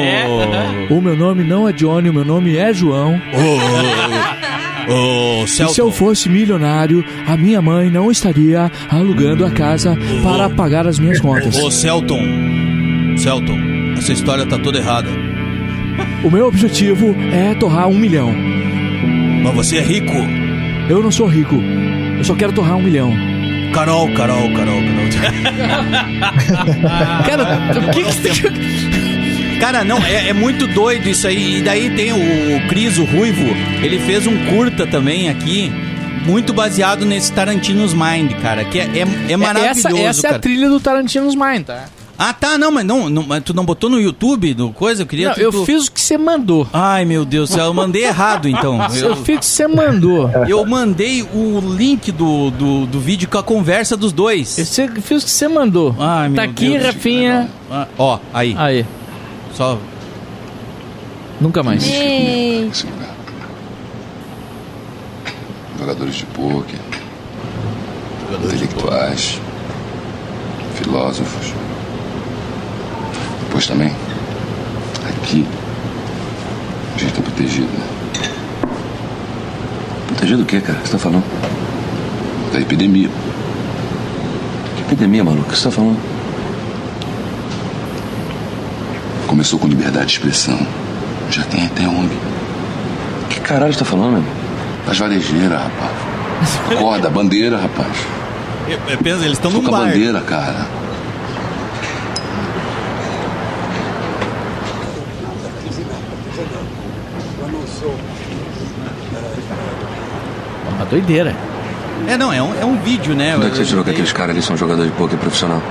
O meu nome não é Johnny, o meu nome é João. O E se eu Celton. fosse milionário, a minha mãe não estaria alugando a casa para pagar as minhas contas. Ô, Celton. Celton, essa história tá toda errada. O meu objetivo é torrar um milhão. Mas você é rico. Eu não sou rico, eu só quero torrar um milhão. Carol, Carol, Carol, Carol. Cara, o que que... Cara, não, é, é muito doido isso aí. E daí tem o Cris, o Ruivo, ele fez um curta também aqui, muito baseado nesse Tarantino's Mind, cara, que é, é, é maravilhoso, essa essa é a trilha do Tarantino's Mind, tá? Ah, tá, não, mas não, não, mas tu não botou no YouTube do coisa? Eu queria Não, que eu tu... fiz o que você mandou. Ai, meu Deus do céu, eu mandei errado, então. Eu fiz o que você mandou. Eu mandei o link do, do, do vídeo com a conversa dos dois. Você fiz o que você mandou. Ai, meu tá aqui, Deus. Rafinha. Ah, ó, aí, Aí, só... nunca mais. Ei, Esse lugar. Jogadores de pôquer, intelectuais, filósofos. Depois também, aqui, a gente tá protegido. né? Protegido do quê, cara? O que você tá falando? Da epidemia. Que epidemia, maluco? O que você tá falando? Começou com liberdade de expressão. Já tem até ONG. Que caralho você tá falando, meu? Das varejeiras, rapaz. Acorda, bandeira, rapaz. É, é, pensa, eles estão a bar. bandeira, cara. Uma doideira. É, não, é um, é um vídeo, né? Onde é que você tirou que aqueles caras ali são jogadores de pôquer profissional?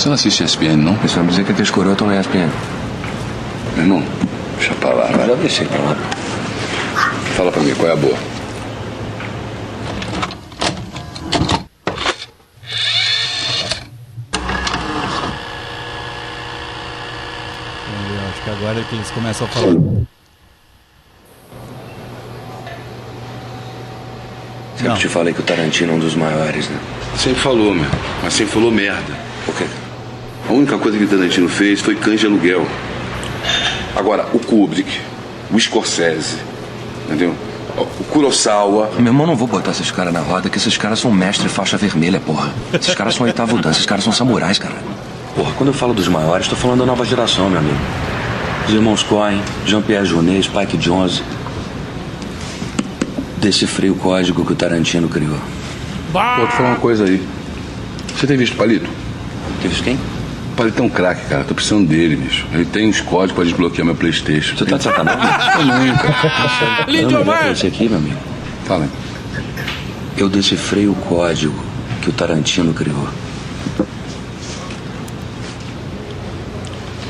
Você não assiste ESPN, não? Você vai me dizer que aqueles coroas estão na ESPN. Meu irmão, deixa pra lá, vai. Já deixei pra lá. Fala pra mim, qual é a boa? Acho que agora é que eles começam a falar. Sempre Não. te falei que o Tarantino é um dos maiores, né? Sempre falou, meu. Mas sempre falou merda. Por quê? A única coisa que o Tarantino fez foi cães de aluguel. Agora, o Kubrick, o Scorsese, entendeu? O Kurosawa. Meu irmão, não vou botar esses caras na roda, que esses caras são mestre faixa vermelha, porra. Esses caras são oitavo dan, esses caras são samurais, cara. Porra, quando eu falo dos maiores, tô falando da nova geração, meu amigo. Os irmãos Coen, Jean-Pierre Jeunet, Spike Jonze. Decifrei o código que o Tarantino criou. Vou te falar uma coisa aí. Você tem visto o Palito? Teve quem? Palito é um craque, cara. Tô precisando dele, bicho. Ele tem uns códigos pra desbloquear meu Playstation. Você tá de sacanagem? Também, cara. Lindomar! Esse aqui, meu amigo. Fala aí. Eu decifrei o código que o Tarantino criou.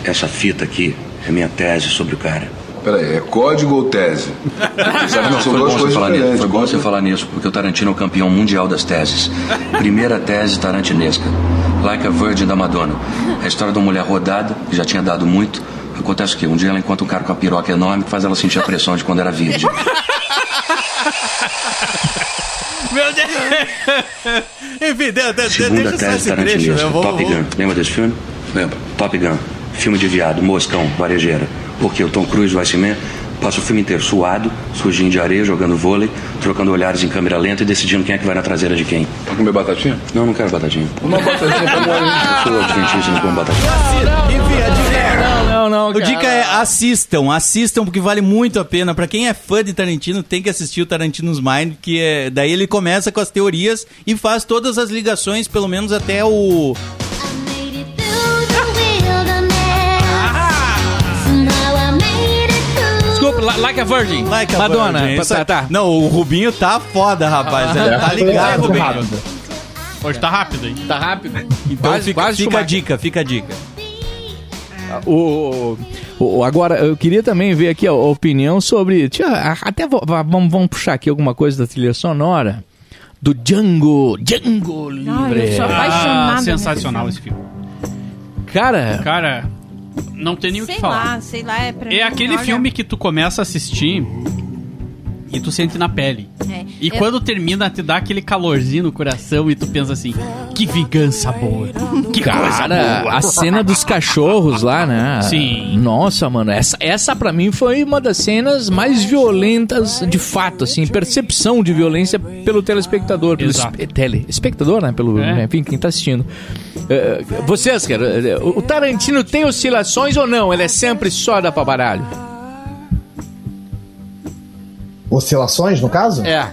Essa fita aqui é minha tese sobre o cara. Peraí, é código ou tese? Sabe são Foi duas bom, você coisas falar nisso, foi bom você falar nisso, porque o Tarantino é o campeão mundial das teses. Primeira tese tarantinesca, Like a Virgin da Madonna. É a história de uma mulher rodada, que já tinha dado muito. Acontece o quê? Um dia ela encontra um cara com uma piroca enorme que faz ela sentir a pressão de quando era virgem. Meu Deus! Enfim, de, de, Segunda deixa tese esse trecho, né? vou, Top vou- Gun. Lembra desse filme? Lembra? Top Gun. Filme de viado, moscão, varejeira. Porque o Tom Cruise, o Iceman, passa o filme inteiro suado, sujinho de areia, jogando vôlei, trocando olhares em câmera lenta e decidindo quem é que vai na traseira de quem. Vai comer batatinha? Não, não quero batatinha. Uma batatinha pra mim. Sou adventista, não como batatinha. Enfim, a dica é... Não, não, A dica é assistam, assistam porque vale muito a pena. Pra quem é fã de Tarantino, tem que assistir o Tarantino's Mind, que é daí ele começa com as teorias e faz todas as ligações, pelo menos até o Like a Virgin. Like a Madonna. Virgin. Tá, Isso- tá, tá. Não, o Rubinho tá foda, rapaz. Ele tá ligado, Foi Rubinho. rápido. Hoje tá rápido, hein? Tá rápido. Então Quase- fica, quase fica a dica, fica a dica. O, o- agora, eu queria também ver aqui a opinião sobre. Tia, até vo- va- vamos, vamos puxar aqui alguma coisa da trilha sonora. Do Django. Django Livre. eu sou Ah, apaixonada sensacional esse filme. Cara, Cara, não tem nem o Sei que falar. lá, sei lá, é É aquele olha- filme que tu começa a assistir e tu sente na pele. É. E Eu- quando termina, te dá aquele calorzinho no coração e tu pensa assim: que vingança boa. Que coisa cara, boa. a cena dos cachorros lá, né? Sim. Nossa, mano, essa, essa pra mim foi uma das cenas mais violentas de fato, assim, percepção de violência pelo telespectador, pelo espe- tele, espectador, né? Pelo, É. enfim, quem tá assistindo. Eh, vocês, cara, eh, o o Tarantino tem oscilações ou não? Ele é sempre só da pra baralho? Oscilações, no caso? É.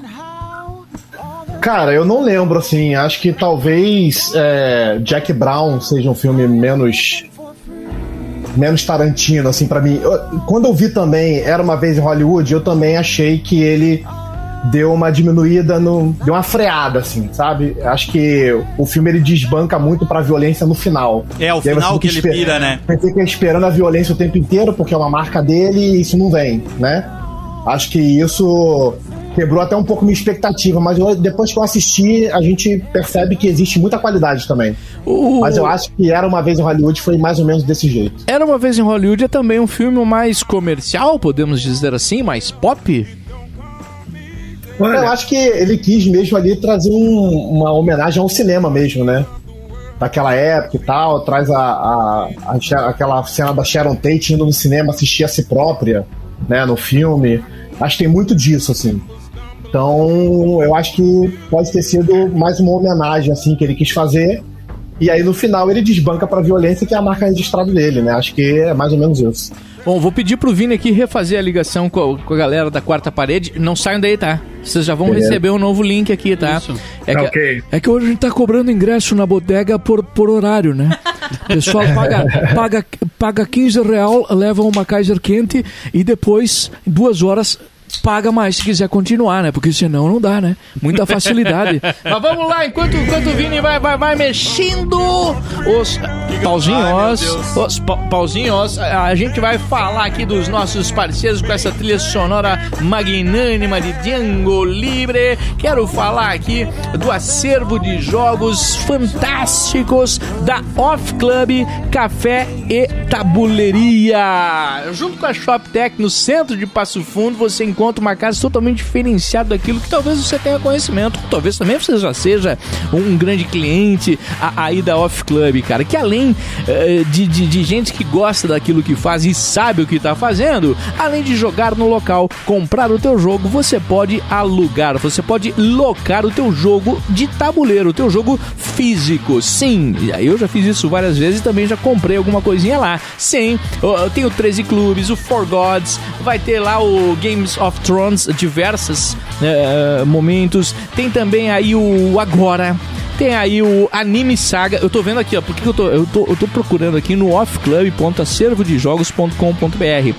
Cara, eu não lembro, assim. Acho que talvez é, Jack Brown seja um filme menos. menos Tarantino, assim, pra mim. Eu- quando eu vi também Era uma Vez em Hollywood, eu também achei que ele deu uma diminuída, no, deu uma freada, assim, sabe? Acho que o filme ele desbanca muito pra violência no final. É, o final que ele pira, né? Você fica esperando a violência o tempo inteiro, porque é uma marca dele e isso não vem, né? Acho que isso quebrou até um pouco minha expectativa, mas eu- depois que eu assisti, a gente percebe que existe muita qualidade também. O- Mas eu acho que Era Uma Vez em Hollywood foi mais ou menos desse jeito. Era uma vez em Hollywood é também um filme mais comercial, podemos dizer assim, mais pop? Eu acho que ele quis mesmo ali trazer um- uma homenagem ao cinema mesmo, né? Daquela época e tal, traz a, a- a aquela cena da Sharon Tate indo no cinema assistir a si própria, né, no filme. Acho que tem muito disso, assim. Então, eu acho que pode ter sido mais uma homenagem, assim, que ele quis fazer. E aí, no final, ele desbanca pra violência, que é a marca registrada dele, né? Acho que é mais ou menos isso. Bom, vou pedir pro Vini aqui refazer a ligação com a, com a galera da quarta parede. Não saiam daí, tá? Vocês já vão Beleza. receber um novo link aqui, tá? Isso. É Tá que, ok. É que hoje a gente tá cobrando ingresso na bodega por, por horário, né? O pessoal paga, paga, paga 15 real, leva uma Kaiser quente e depois, em duas horas, paga mais se quiser continuar, né? Porque senão não dá, né? Muita facilidade. Mas vamos lá, enquanto, enquanto o Vini vai, vai, vai mexendo os pauzinhos, os pa- pauzinhos, a gente vai falar aqui dos nossos parceiros com essa trilha sonora magnânima de Django Libre. Quero falar aqui do acervo de jogos fantásticos da Off Club Café e Tabuleiria. Junto com a ShopTech no centro de Passo Fundo, você encontra uma casa totalmente diferenciada daquilo que talvez você tenha conhecimento, talvez também você já seja um grande cliente aí da Off Club, cara, que além eh, de, de, de gente que gosta daquilo que faz e sabe o que está fazendo, além de jogar no local, comprar o teu jogo, você pode alugar, você pode locar o teu jogo de tabuleiro, o teu jogo físico. Sim, eu já fiz isso várias vezes e também já comprei alguma coisinha lá. Sim, eu tenho 13 clubes, o For Gods, vai ter lá o Games of Thrones, diversos eh, momentos. Tem também aí o Agora. Tem aí o Anime Saga. Eu tô vendo aqui, ó. Por que que eu tô, eu tô, eu tô procurando aqui no offclub.acervodejogos.com.br.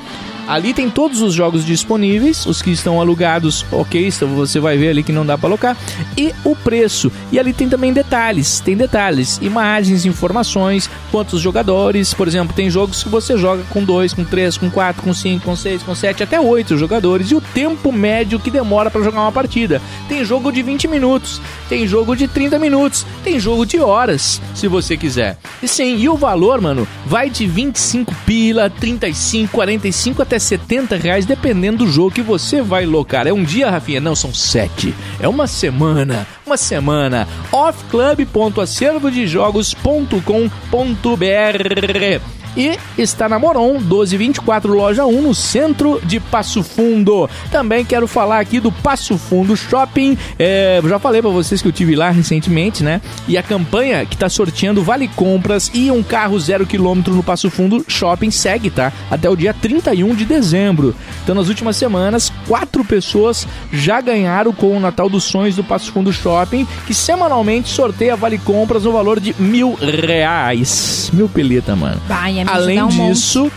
Ali tem todos os jogos disponíveis, os que estão alugados, ok, então você vai ver ali que não dá para alocar, e o preço. E ali tem também detalhes, tem detalhes, imagens, informações, quantos jogadores, por exemplo, tem jogos que você joga com 2, com 3, com 4, com 5, com 6, com 7, até 8 jogadores, e o tempo médio que demora para jogar uma partida. Tem jogo de 20 minutos, tem jogo de 30 minutos, tem jogo de horas, se você quiser. E sim, e o valor, mano, vai de 25 pila, 35, 45 até 70 reais, dependendo do jogo que você vai locar. É um dia, Rafinha? Não, são sete. É uma semana. Uma semana. offclub.acervodejogos.com.br e está na Moron 1224 Loja 1 no centro de Passo Fundo. Também quero falar aqui do Passo Fundo Shopping. É, já falei para vocês que eu tive lá recentemente, né? E a campanha que está sorteando vale compras e um carro zero quilômetro no Passo Fundo Shopping segue, tá? Até o dia 31 de dezembro. Então, nas últimas semanas, quatro pessoas já ganharam com o Natal dos Sonhos do Passo Fundo Shopping, que semanalmente sorteia vale compras no valor de mil reais. Mil peleta, mano. Vai, me Além monte.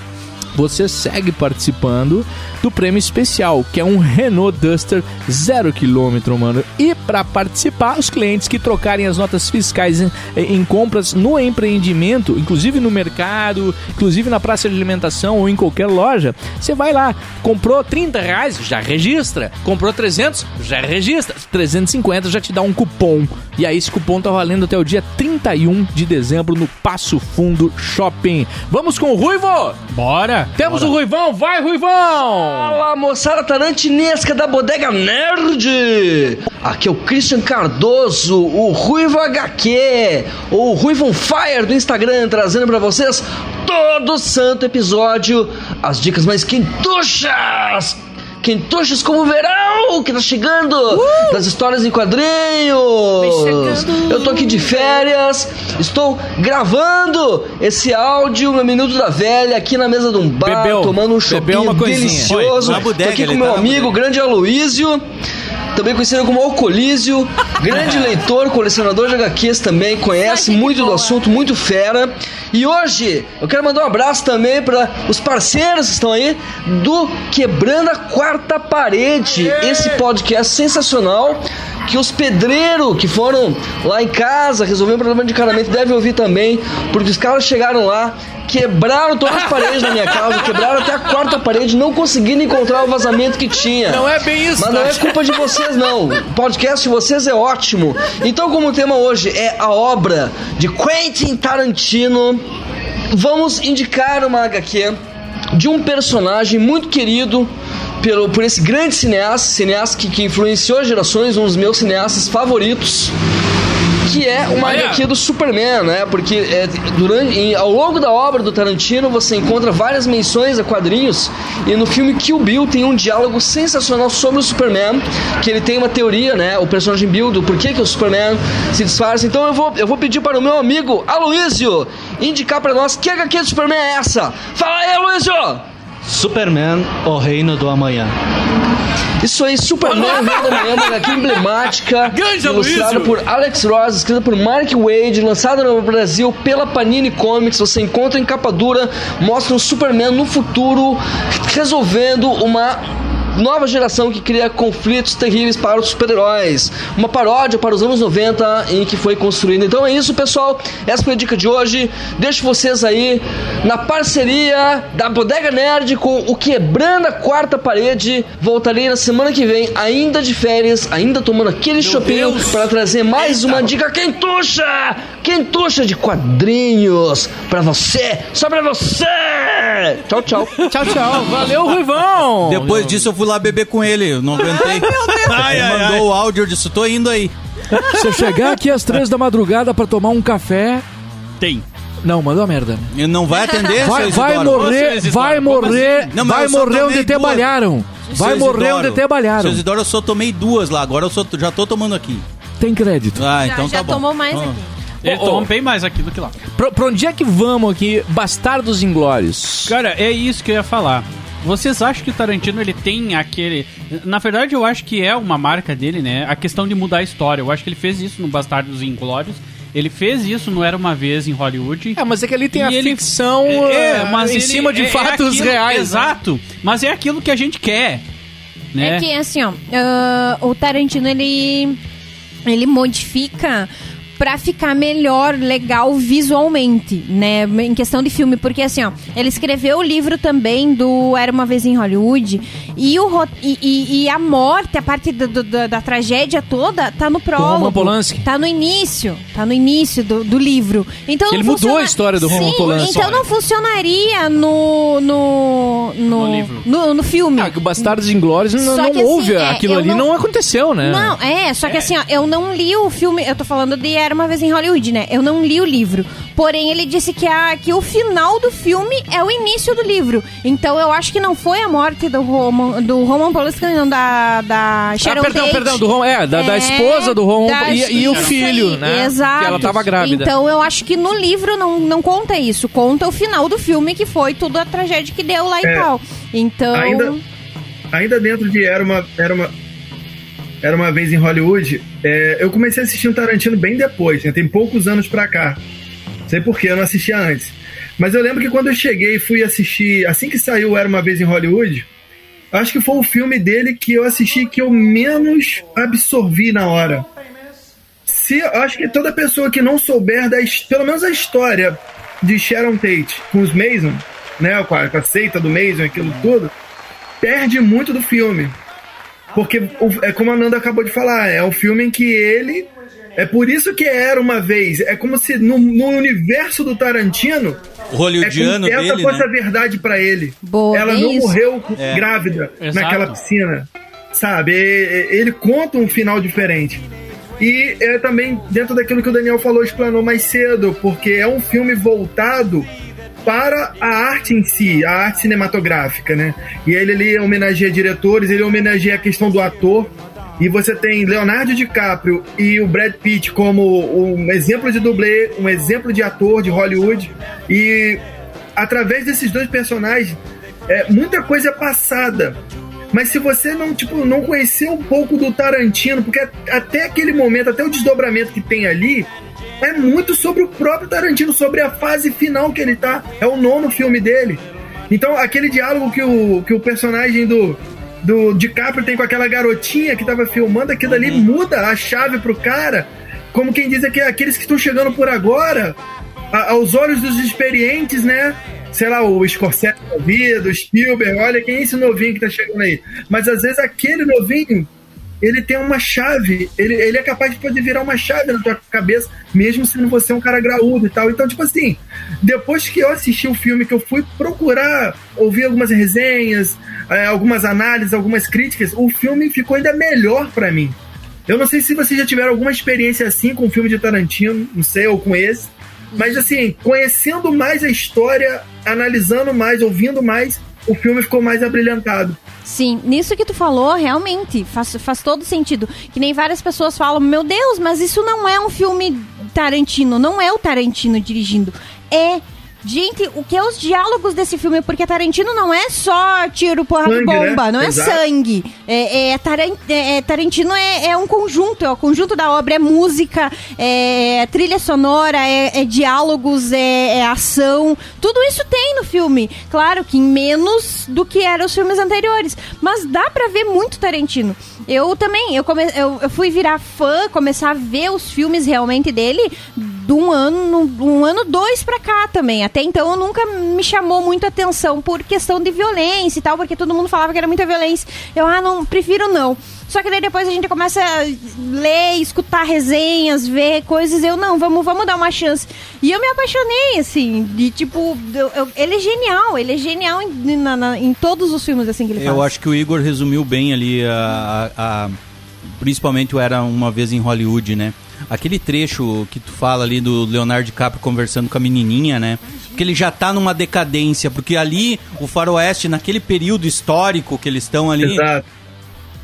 Você segue participando do prêmio especial, que é um Renault Duster 0 km, mano. E para participar, os clientes que trocarem as notas fiscais em, em compras no empreendimento, inclusive no mercado, inclusive na praça de alimentação ou em qualquer loja, você vai lá, comprou 30 reais, já registra. Comprou 300, já registra. 350 já te dá um cupom. E aí esse cupom tá valendo até o dia 31 de dezembro no Passo Fundo Shopping. Vamos com o Ruivo? Bora! Temos o Ruivão, vai Ruivão! Fala, moçada tarantinesca da Bodega Nerd! Aqui é o Christian Cardoso, o Ruivo HQ, o Ruivo on Fire do Instagram, trazendo pra vocês todo santo episódio as dicas mais quentuchas quentuchas como o verão que tá chegando, das histórias em quadrinhos. Eu tô aqui de férias, estou gravando esse áudio, meu minuto da velha, aqui na mesa de um bar, Bebeu. tomando um coisinha. delicioso. Foi, na tô bodega, aqui com meu tá amigo, bodega. grande Aloísio. Também conhecido como Alcolísio, grande leitor, colecionador de HQs também, conhece muito do assunto, muito fera. E hoje eu quero mandar um abraço também para os parceiros que estão aí do Quebrando a Quarta Parede, esse podcast sensacional que os pedreiros que foram lá em casa resolver um problema de encanamento devem ouvir também, porque os caras chegaram lá, quebraram todas as paredes da minha casa, quebraram até a quarta parede, não conseguindo encontrar o vazamento que tinha. Não é bem isso, Mas não é culpa de vocês, não. O podcast de vocês é ótimo. Então, como o tema hoje é a obra de Quentin Tarantino, vamos indicar uma HQ de um personagem muito querido pelo, por esse grande cineasta, cineasta que, que influenciou gerações, um dos meus cineastas favoritos que é uma Olha. HQ do Superman, né? Porque é, durante, em- ao longo da obra do Tarantino você encontra várias menções a quadrinhos e no filme Kill Bill tem um diálogo sensacional sobre o Superman, que ele tem uma teoria, né? O personagem Bill do porquê que o Superman se disfarça. Então eu vou, eu vou pedir para o meu amigo Aloysio indicar para nós que HQ do Superman é essa. Fala aí, Aloysio! Superman, o reino do amanhã. Isso aí, Superman, o Rei da Manhã, uma HQ emblemática, ilustrada por Alex Ross, escrita por Mark Wade, lançada no Brasil pela Panini Comics. Você encontra em capa dura, mostra um Superman no futuro resolvendo uma nova geração que cria conflitos terríveis para os super-heróis. Uma paródia para os anos 90 em que foi construída. Então é isso, pessoal. Essa foi a dica de hoje. Deixo vocês aí na parceria da Bodega Nerd com o Quebrando a Quarta Parede. Voltarei na semana que vem, ainda de férias, ainda tomando aquele chopinho para trazer mais uma dica quentucha! Quentucha de quadrinhos para você, só para você! Tchau, tchau. Tchau, tchau. Valeu, Ruivão. Depois disso eu fui lá beber com ele, eu não aguentei. Ai, Ele ai, mandou o áudio, eu disse, tô indo aí. Se eu chegar aqui às três da madrugada pra tomar um café. Tem. Não, mandou a merda. Ele não vai atender, Vai, seu vai Isidoro? morrer, Ô, seu vai Isidoro, como morrer, assim? Não, mas vai eu só morrer onde tomei duas. balharam. Vai Seu morrer Isidoro. onde te balharam. Seu Isidoro, eu só tomei duas lá, agora eu só, já tô tomando aqui. Tem crédito. Ah, Já, então já tá bom. tomou mais Ah. aqui. Ele Ô, ô. toma bem mais aqui do que lá. Pra, pra onde é que vamos aqui? Bastardos Inglórios. Cara, é isso que eu ia falar. Vocês acham que o Tarantino ele tem aquele. Na verdade, eu acho que é uma marca dele, né? A questão de mudar a história. Eu acho que ele fez isso no Bastardos Inglórios. Ele fez isso no Era uma Vez em Hollywood. É, mas é que ali tem a ele- ficção É, ah, mas em ele- cima de é- é fatos aquilo- reais. né? Exato. Mas é aquilo que a gente quer. Né? É que assim, ó, ah, o Tarantino ele ele modifica pra ficar melhor, legal visualmente, né? Em questão de filme, porque assim, ó, ele escreveu o livro também do Era uma vez em Hollywood e o e, e- e a morte, a parte do- do- da, da tragédia toda tá no prólogo. Roman Polanski. Tá no início, tá no início do, do livro. Então Ele mudou funciona- a história do Roman Sim, Polanski. Então não funcionaria no no no, No livro. no, no filme. Ah, que o Bastardos Inglórios não, não assim, houve. é, Aquilo ali não- não... aconteceu, né? Não, é, só que assim, ó, eu não li o filme, eu tô falando de Era Uma Vez em Hollywood, né? Eu não li o livro. Porém, ele disse que, a, que o final do filme é o início do livro. Então, eu acho que não foi a morte do Roman, do Roman Polanski, não, da, da Sharon ah, perdão, Tate. perdão, do é, da, da É, esposa do Rom da- e, e o filho, aí, né? Exato. Que ela tava grávida. Então, eu acho que no livro não, não conta isso. Conta o final do filme, que foi tudo a tragédia que deu lá e É. tal. Então... Ainda- Ainda dentro de Era uma, era uma, era uma vez em Hollywood, é, eu comecei a assistir o Tarantino bem depois, né? Tem poucos anos pra cá. Sei porquê, eu não assistia antes. Mas eu lembro que quando eu cheguei e fui assistir, assim que saiu Era Uma Vez em Hollywood, acho que foi o filme dele que eu assisti que eu menos absorvi na hora. Se, acho que toda pessoa que não souber, da, pelo menos a história de Sharon Tate com os Mason, né, com a, com a seita do Mason, aquilo tudo, perde muito do filme. Porque, é como a Nanda acabou de falar, é um filme em que ele. É por isso que era uma vez. É como se no, no universo do Tarantino. O hollywoodiano é como se essa dele, fosse né? a verdade pra ele. Boa, Ela bem não isso. morreu É. grávida Exato. naquela piscina. Sabe? Ele conta um final diferente. E é também dentro daquilo que o Daniel falou, explanou mais cedo, porque é um filme voltado para a arte em si, a arte cinematográfica, né? E ele ali homenageia diretores, ele homenageia a questão do ator. E você tem Leonardo DiCaprio e o Brad Pitt como um exemplo de dublê, um exemplo de ator de Hollywood. E através desses dois personagens, é, muita coisa é passada. Mas se você não, tipo, não conhecer um pouco do Tarantino, porque até aquele momento, até o desdobramento que tem ali, é muito sobre o próprio Tarantino, sobre a fase final que ele tá. É o nono filme dele. Então, aquele diálogo que o, que o personagem do, do DiCaprio tem com aquela garotinha que tava filmando, aquilo ali muda a chave pro cara. Como quem diz aqui, aqueles que estão chegando por agora, a- aos olhos dos experientes, né? Sei lá, o Scorsese da vida, o Spielberg, olha quem é esse novinho que tá chegando aí. Mas às vezes aquele novinho, ele tem uma chave, ele, ele é capaz de poder virar uma chave na tua cabeça, mesmo sendo você um cara graúdo e tal. Então, tipo assim, depois que eu assisti o filme, que eu fui procurar ouvir algumas resenhas, eh, algumas análises, algumas críticas, o filme ficou ainda melhor pra mim. Eu não sei se vocês já tiveram alguma experiência assim com o filme de Tarantino, não sei, ou com esse. Mas assim, conhecendo mais a história, analisando mais, ouvindo mais, o filme ficou mais abrilhantado. Sim, nisso que tu falou, realmente, faz, faz todo sentido. Que nem várias pessoas falam, meu Deus, mas isso não é um filme Tarantino, não é o Tarantino dirigindo. É. Gente, o que é os diálogos desse filme? Porque Tarantino não é só tiro, porrada Sangue, né? bomba, não é Exato. sangue. É, é, é- é- Tarantino é, é um conjunto, é o conjunto da obra, é música, é trilha sonora, é, é diálogos, é, é ação. Tudo isso tem no filme. Claro que em menos do que eram os filmes anteriores. Mas dá pra ver muito Tarantino. Eu também, eu, come, eu, eu fui virar fã, começar a ver os filmes realmente dele de um ano, um ano dois pra cá também. Até então eu nunca me chamou muito atenção por questão de violência e tal, porque todo mundo falava que era muita violência. Eu, ah, não, prefiro não. Só que daí depois a gente começa a ler, escutar resenhas, ver coisas. Eu, não, vamos, vamos dar uma chance. E eu me apaixonei, assim, de tipo, eu- eu- ele é genial, ele é genial em, na- na- em todos os filmes assim que ele faz. Eu acho que o Igor resumiu bem ali a, a- a- principalmente o era uma vez em Hollywood, né? Aquele trecho que tu fala ali do Leonardo DiCaprio conversando com a menininha, né? Porque ele já tá numa decadência, porque ali o faroeste naquele período histórico que eles estão ali, Exato.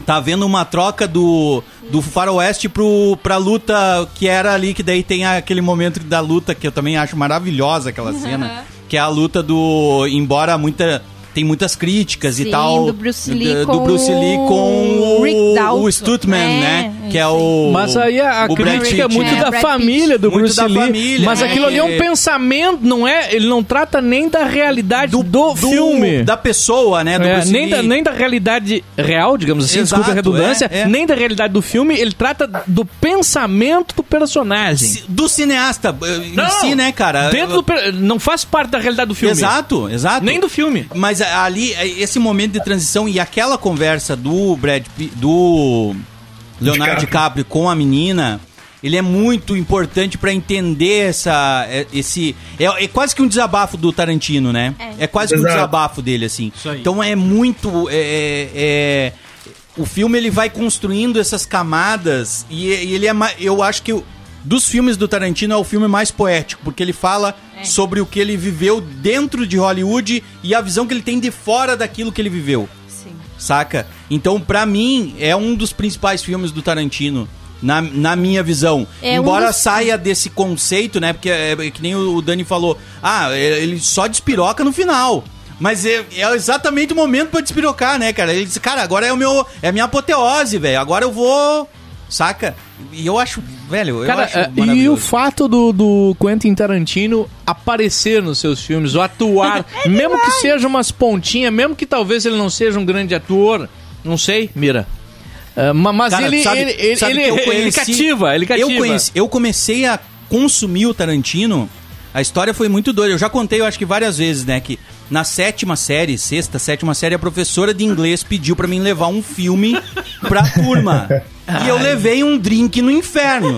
tá havendo uma troca do, do faroeste pro, pra luta que era ali, que daí tem aquele momento da luta que eu também acho maravilhosa aquela cena, que é a luta do, embora muita tem muitas críticas e Sim, tal do Bruce Lee do com Bruce Lee com o o, Rick Dalton. o Stuntman, É, né? é Que é o Mas aí a, a crítica é muito né? da Brad família do Muito Bruce da Lee. família, mas né? aquilo ali é um É. pensamento, não é? Ele não trata nem da realidade do, do- filme. da pessoa, né? Do É, Bruce nem, da, nem da realidade real, digamos assim, Exato, desculpa a redundância, é, é. nem da realidade do filme, ele trata do pensamento do personagem. Do cineasta eh, Não! em si, né, cara? Dentro do não faz parte da realidade do filme. Exato, exato. Nem do filme. Mas a- ali, eh, esse momento de transição e aquela conversa do Brad do Leonardo DiCaprio com a menina, ele é muito importante pra entender essa, eh, esse, é, é quase que um desabafo do Tarantino, né? É, quase que um Exato. desabafo dele, assim. Então é muito, é, é- é- o filme ele vai construindo essas camadas e, e ele é, eu acho que o- dos filmes do Tarantino é o filme mais poético, porque ele fala sobre o que ele viveu dentro de Hollywood e a visão que ele tem de fora daquilo que ele viveu. Saca? Então, pra mim, é um dos principais filmes do Tarantino. Na, na minha visão. É um Embora dos- saia desse conceito, né? Porque é, é que nem o Dani falou. Ah, é- ele só despiroca no final. Mas é, é exatamente o momento pra despirocar, né, cara? Ele disse, cara, agora é o meu. É a minha apoteose, velho. Agora eu vou. Saca? E eu acho, velho, eu Cara, acho é, e o fato do, do Quentin Tarantino aparecer nos seus filmes, o atuar, mesmo que seja umas pontinhas, mesmo que talvez ele não seja um grande ator, não sei, Mira. Ma- mas Cara, ele, sabe- ele, ele, sabe ele, que eu ele conheci- cativa, ele cativa. Eu, conheci, eu comecei a consumir o Tarantino. A história foi muito doida. Eu já contei, eu acho que várias vezes, né? Que na sétima série, sexta, sétima série, a professora de inglês pediu pra mim levar um filme pra turma. E eu levei um drink no inferno.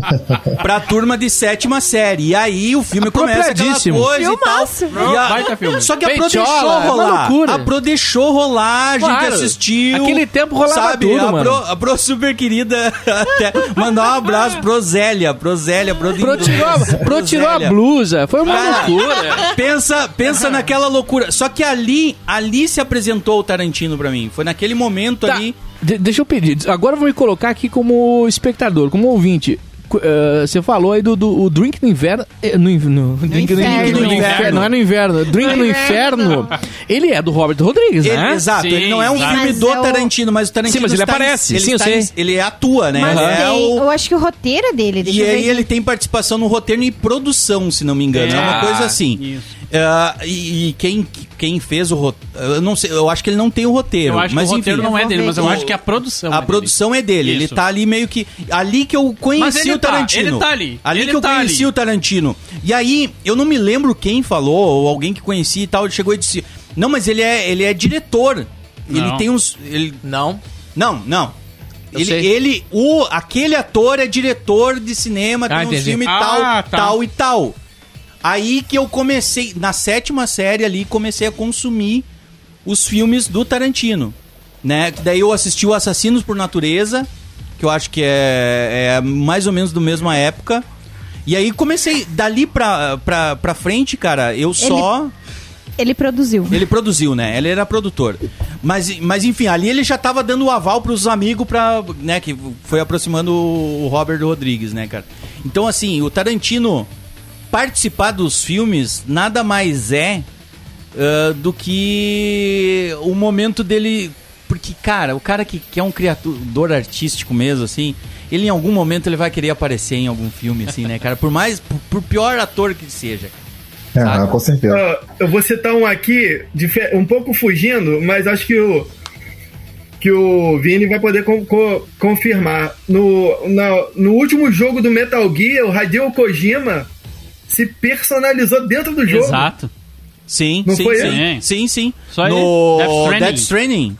pra turma de sétima série. E aí o filme começa aquela coisa e tal. E a- Baita filme. Só que a Pro deixou é rolar. A Pro deixou rolar, a gente Claro. assistiu. Aquele tempo rolava sabe? tudo, a mano. Pro, a Pro super querida até mandar um abraço pro Zélia, pro Zélia, pro Pro tirou, a- pro tirou a blusa, foi uma Cara, loucura. Pensa, pensa naquela loucura. Só que ali, ali se apresentou o Tarantino pra mim. Foi naquele momento Tá, ali. De- deixa eu pedir. Agora eu vou me colocar aqui como espectador, como ouvinte. Eh, Você falou aí do, do o Drink no Inverno. eh, No, in- no, drink inferno. no inferno. Não é no inverno. Drink no Inferno. Ele é do Robert Rodrigues, Ele- né? exato, Sim, ele não é um exato. filme do é o- Tarantino, mas o Tarantino Sim, mas ele está em- aparece, sim, eu está sei. em- ele atua, né? Mas Ele é tem, o- eu acho que o roteiro é dele. Deixa E aí ele tem participação no roteiro e produção, se não me engano. É, uma É. coisa assim. Isso. Ah, e e quem, quem fez o roteiro. Eu não sei, eu acho que ele não tem o roteiro. Eu acho mas que o roteiro enfim, não é Eu dele, mas eu aqui. acho que a produção A é dele. produção é dele. Ele Isso. tá ali meio que. Ali que eu conheci Mas ele o tá, Tarantino. ele tá ali. Ali Ele que eu tá conheci ali. o Tarantino. E aí, eu não me lembro quem falou, ou alguém que conhecia e tal, ele chegou e disse: Não, mas ele é, ele é diretor. Ele Não. tem uns. Ele... Não. Não, não. Eu Ele, sei. ele, o, aquele ator é diretor de cinema, Ah, tem um filme Ah, tal, tá. tal e tal. Aí que eu comecei, na sétima série ali, comecei a consumir os filmes do Tarantino. Né? Daí eu assisti o Assassinos por Natureza, que eu acho que é, é mais ou menos do mesma época. E aí comecei, dali pra, pra, pra frente, cara, eu só. Ele produziu. Ele produziu, né? Ele era produtor. Mas, mas enfim, ali ele já tava dando o aval pros amigos pra. né, que foi aproximando o Robert Rodrigues, né, cara? Então, assim, o Tarantino participar dos filmes nada mais é ah, do que o momento dele. Porque, cara, o cara que, que é um criador artístico mesmo, assim, ele em algum momento ele vai querer aparecer em algum filme, assim, né, cara? Por mais. Por, por pior ator que seja. É, Saca? com certeza. Ó, eu vou citar um aqui, um pouco fugindo, mas acho que o que o Vini vai poder co- confirmar. No, na- no último jogo do Metal Gear, o Hideo Kojima se personalizou dentro do jogo. Exato. Sim, Não sim, foi sim, ele? sim, sim. Só no ele? Death Stranding.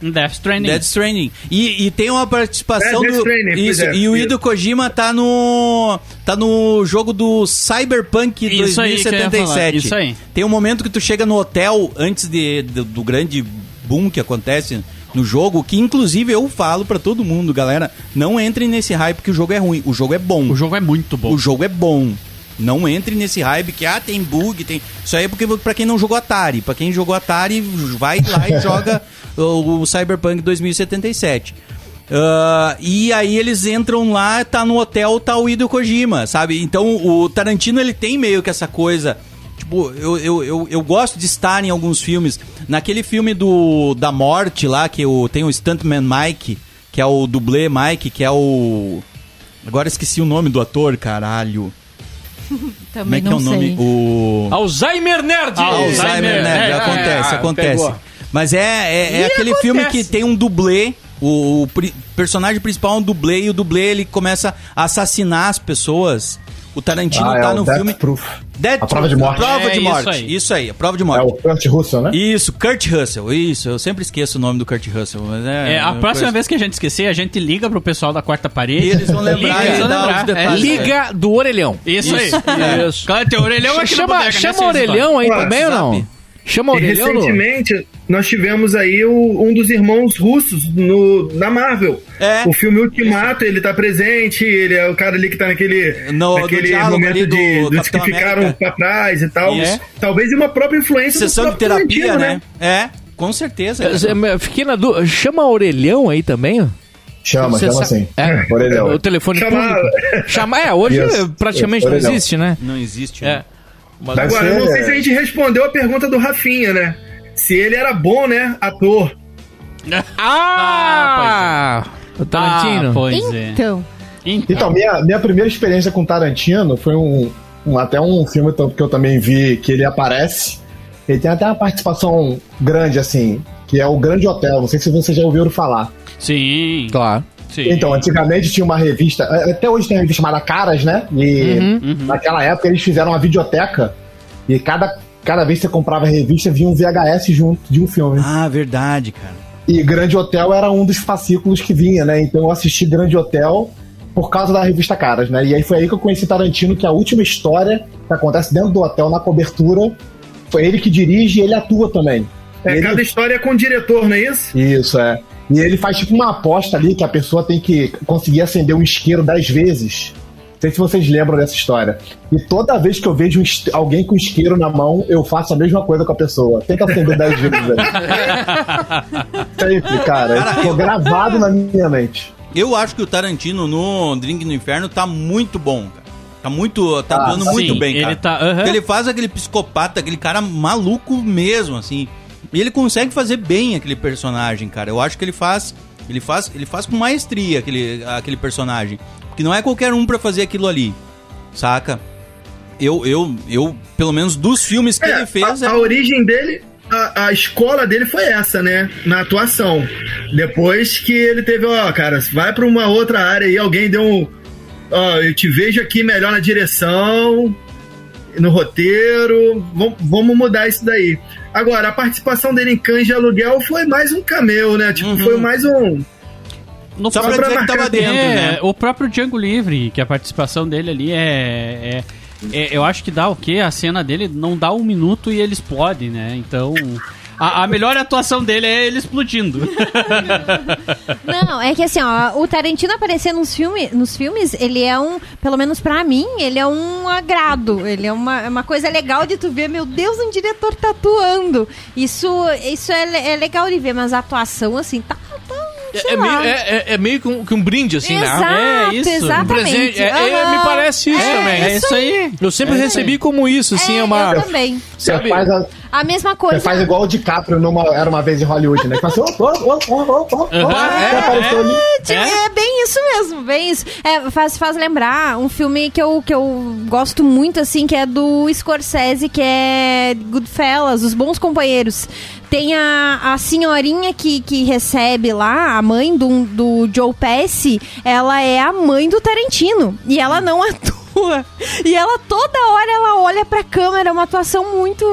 Death Stranding. Death Stranding. E, e tem uma participação É, Death do. Pois isso, é, e o. Hideo Kojima tá no. tá no jogo do Cyberpunk Isso aí que eu ia 2077. falar, isso aí. Tem um momento que tu chega no hotel antes de, do, do grande boom que acontece no jogo, que inclusive eu falo pra todo mundo, galera, não entrem nesse hype que o jogo é ruim. O jogo é bom. O jogo é muito bom. O jogo é bom. Não entre nesse hype que, ah, tem bug, tem... Isso aí é porque pra quem não jogou Atari. Pra quem jogou Atari, vai lá e joga o, o Cyberpunk 2077. Ah, e aí eles entram lá, tá no hotel, tá o Hideo Kojima, sabe? Então o Tarantino, ele tem meio que essa coisa... Tipo, eu, eu, eu, eu gosto de estar em alguns filmes. Naquele filme do da morte lá, que o, tem o Stuntman Mike, que é o dublê Mike, que é o... Agora esqueci o nome do ator, caralho. Como é Também que é não o nome? sei. O Alzheimer Nerd! Alzheimer, né? é, acontece, é, acontece. pegou. Mas é, é, é E aquele acontece. filme que tem um dublê. O, o pri- personagem principal é um dublê e o dublê ele começa a assassinar as pessoas. O Tarantino Ah, é tá o no Death filme. Proof. Death A prova de morte. Prova É, de isso morte. aí. Isso aí, a prova de É morte. o Kurt Russell, né? Isso, Kurt Russell. Isso, eu sempre esqueço o nome do Kurt Russell. Mas é, É, a próxima coisa- vez que a gente esquecer, a gente liga pro pessoal da quarta parede. E eles vão lembrar Liga, eles vão lembrar. É, Liga do orelhão. Isso, aí. É. Isso. Cara, tem orelhão aqui Chama, chama orelhão aí também ou não? Chama o orelhão. no- recentemente nós tivemos aí o- um dos irmãos russos no, na Marvel. É. O filme Ultimato, ele tá presente, ele é o cara ali que tá naquele, No- naquele do momento do de, dos que ficaram América. pra trás e tal. Isso. Talvez uma própria influência Sessão do de terapia, Tarantino, né? É, com certeza. É, é, Fiquei na dúvida. Chama orelhão aí também? ó? Chama, Você chama sabe- assim. É, Orelhão. o telefone Chama- público. Chama, é, hoje Isso. praticamente não Orelhão. existe, né? Não existe. É. Mas- Agora, eu não sei se a gente respondeu a pergunta do Rafinha, né? Se ele era bom, né? Ator. Ah! O Tarantino? Ah, pois é. Então. Então, minha, minha primeira experiência com Tarantino foi um, um- até um filme que eu também vi que ele aparece. Ele tem até uma participação grande, assim, que é o Grande Hotel. Não sei se vocês já ouviram falar. Sim. Claro. Sim. Então, antigamente tinha uma revista, até hoje tem uma revista chamada Caras, né? E Uhum. naquela época eles fizeram uma videoteca e cada, cada vez que você comprava a revista vinha um VHS junto de um filme. Ah, verdade, cara. E Grande Hotel era um dos fascículos que vinha, né? Então eu assisti Grande Hotel por causa da revista Caras, né? E aí foi aí que eu conheci Tarantino, que é a última história que acontece dentro do hotel, na cobertura, foi ele que dirige e ele atua também. É, Ele- cada história é com o diretor, não é isso? Isso, é. E ele faz tipo uma aposta ali que a pessoa tem que conseguir acender um isqueiro dez vezes. Não sei se vocês lembram dessa história. E toda vez que eu vejo alguém com isqueiro na mão, eu faço a mesma coisa com a pessoa. Tem que acender dez vezes. velho. Sempre, cara. Ficou gravado na minha mente. Eu acho que o Tarantino no Drink no Inferno tá muito bom, cara. Tá muito. Tá Ah, atuando sim, muito bem, ele cara. tá- aham. Porque Ele faz aquele psicopata, aquele cara maluco mesmo, assim. E ele consegue fazer bem aquele personagem, cara. Eu acho que ele faz. Ele faz, ele faz com maestria aquele, aquele personagem. Porque não é qualquer um pra fazer aquilo ali. Saca? Eu, eu, eu, pelo menos dos filmes que É, ele fez. a, é- a origem dele, a, a escola dele foi essa, né? Na atuação. Depois que ele teve, ó, cara, vai pra uma outra área aí, alguém deu um. Ó, eu te vejo aqui melhor na direção, no roteiro, vamos, vamos mudar isso daí. Agora, a participação dele em Cães de Aluguel foi mais um cameo, né? Tipo, foi mais um. No Só próprio- pra dizer que tava dentro, é, né? O próprio Django Livre, que a participação dele ali é, é- é- Eu acho que dá o quê? A cena dele não dá um minuto e ele explode, né? Então. A, a melhor atuação dele é ele explodindo. Não, é que assim, ó, o Tarantino aparecer nos, filme, nos filmes, ele é um, pelo menos pra mim, ele é um agrado. Ele é uma, é uma coisa legal de tu ver, meu Deus, um diretor tá atuando. Isso, isso é, é legal de ver, mas a atuação, assim, tá. É, é meio, é, é- é meio que, um, que um brinde, assim, Exato, né? É isso. exatamente. Um presente. É, é, Aham. me parece isso É, também. É isso aí. Eu sempre recebi como isso, assim, é, uma. Eu também. Você Sabe? faz, a- A mesma você coisa. faz igual o DiCaprio numa Era Uma Vez em Hollywood, né? Que faz assim, ó, ó, ó, ó, Aham, você é, apareceu ali. É? bem isso mesmo, bem isso. É, faz, faz lembrar um filme que eu, que eu gosto muito, assim, que é do Scorsese, que é Goodfellas, Os Bons Companheiros. Tem a, a senhorinha que, que recebe lá, a mãe do, do Joe Pesci, ela é a mãe do Tarantino. E ela não atua. E ela, toda hora, ela olha pra câmera, é uma atuação muito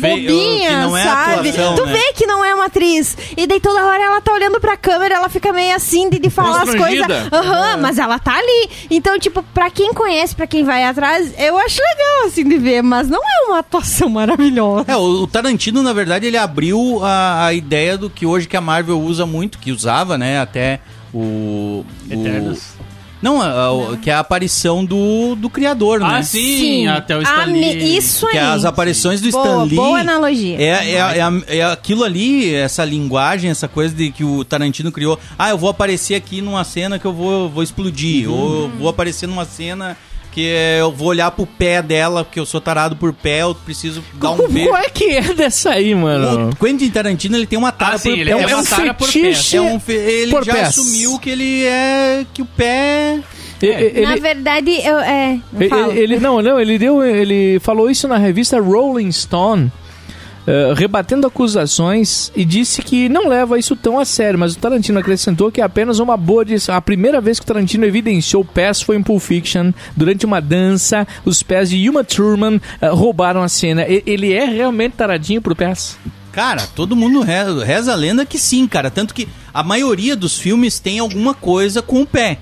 bobinha, que não é sabe? atuação, tu né? vê que não é uma atriz. E daí toda hora ela tá olhando pra câmera, ela fica meio assim de, de falar as coisas. Aham, mas ela tá ali. Então, tipo, pra quem conhece, pra quem vai atrás, eu acho legal, assim, de ver, mas não é uma atuação maravilhosa. É, o, o Tarantino, na verdade, ele abriu a, a ideia do que hoje que a Marvel usa muito, que usava, né, até o... o- Eternos. Não, a- a- que é a aparição do, do criador, né? Ah, sim, até o Stan Ah, me- Lee. isso aí. Que é as aparições do Boa, Stan Lee. boa analogia. É, é, é, a- é aquilo ali, essa linguagem, essa coisa de que o Tarantino criou. Ah, eu vou aparecer aqui numa cena que eu vou, vou explodir. Ou eu vou aparecer numa cena que é, eu vou olhar pro pé dela, porque eu sou tarado por pé, eu preciso dar um beijo. Qual é que é dessa aí, mano? O Quentin Tarantino ele tem uma tara Ah, sim, por ele pé. tem é uma um tara por fetiche. pé. É um fe- ele por já pés. assumiu que ele é que o pé E- e- Na Ele, verdade, eu. É. ele, fala. ele- não, não, ele deu, ele falou isso na revista Rolling Stone, eh, rebatendo acusações e disse que não leva isso tão a sério, mas o Tarantino acrescentou que é apenas uma boa direção. A primeira vez que o Tarantino evidenciou pés foi em Pulp Fiction, durante uma dança, os pés de Uma Thurman eh, roubaram a cena. E- ele é realmente taradinho pro pés. Cara, todo mundo reza, reza a lenda que sim, cara. Tanto que a maioria dos filmes tem alguma coisa com o pé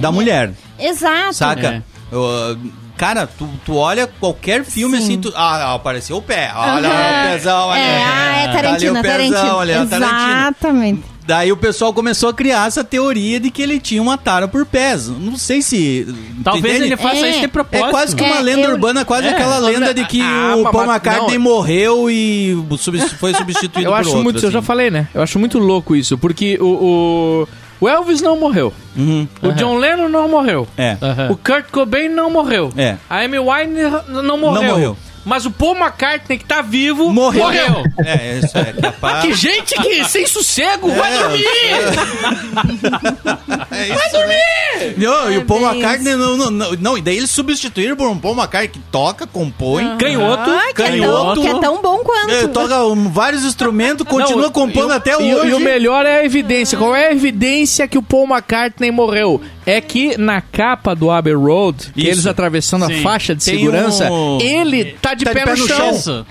da mulher, Exato. saca? Uh, cara, tu, tu olha qualquer filme Sim. assim, tu, ah, apareceu o pé. Olha Aham. o pezão, olha. É, ah, é Tá Tarantino, ali o é pezão, Tarantino. olha, é Tarantino. Exatamente. Daí o pessoal começou a criar essa teoria de que ele tinha uma tara por pés. Não sei se. Talvez entende? ele faça É. isso de propósito. É quase que uma É, lenda eu- urbana, quase É. aquela lenda de que Ah, o Paul McCartney não. morreu e foi substituído Eu por acho outro. muito, eu já assim. falei, né? Eu acho muito louco isso, porque o, o, o Elvis não morreu. Uhum. O John Lennon não morreu. É. Aham. O Kurt Cobain não morreu. É. A Amy Winehouse não morreu. Não morreu. Mas o Paul McCartney que tá vivo Morreu. morreu. É, isso é capaz. Que gente que sem sossego, vai É, dormir! É Vai dormir! Não, e o Paul McCartney não, não, não, não, e daí eles substituíram por um Paul McCartney que toca, compõe, Canhoto, Ah, que, é tão, canhoto. que é tão bom quanto. é, toca um, vários instrumentos, continua Não, compondo e o- até e, hoje. E o melhor é a evidência. Qual é a evidência que o Paul McCartney morreu? É que na capa do Abbey Road, que Isso. eles atravessando Sim. a faixa de Tem segurança, um- ele tá de, pé, no chão. Isso.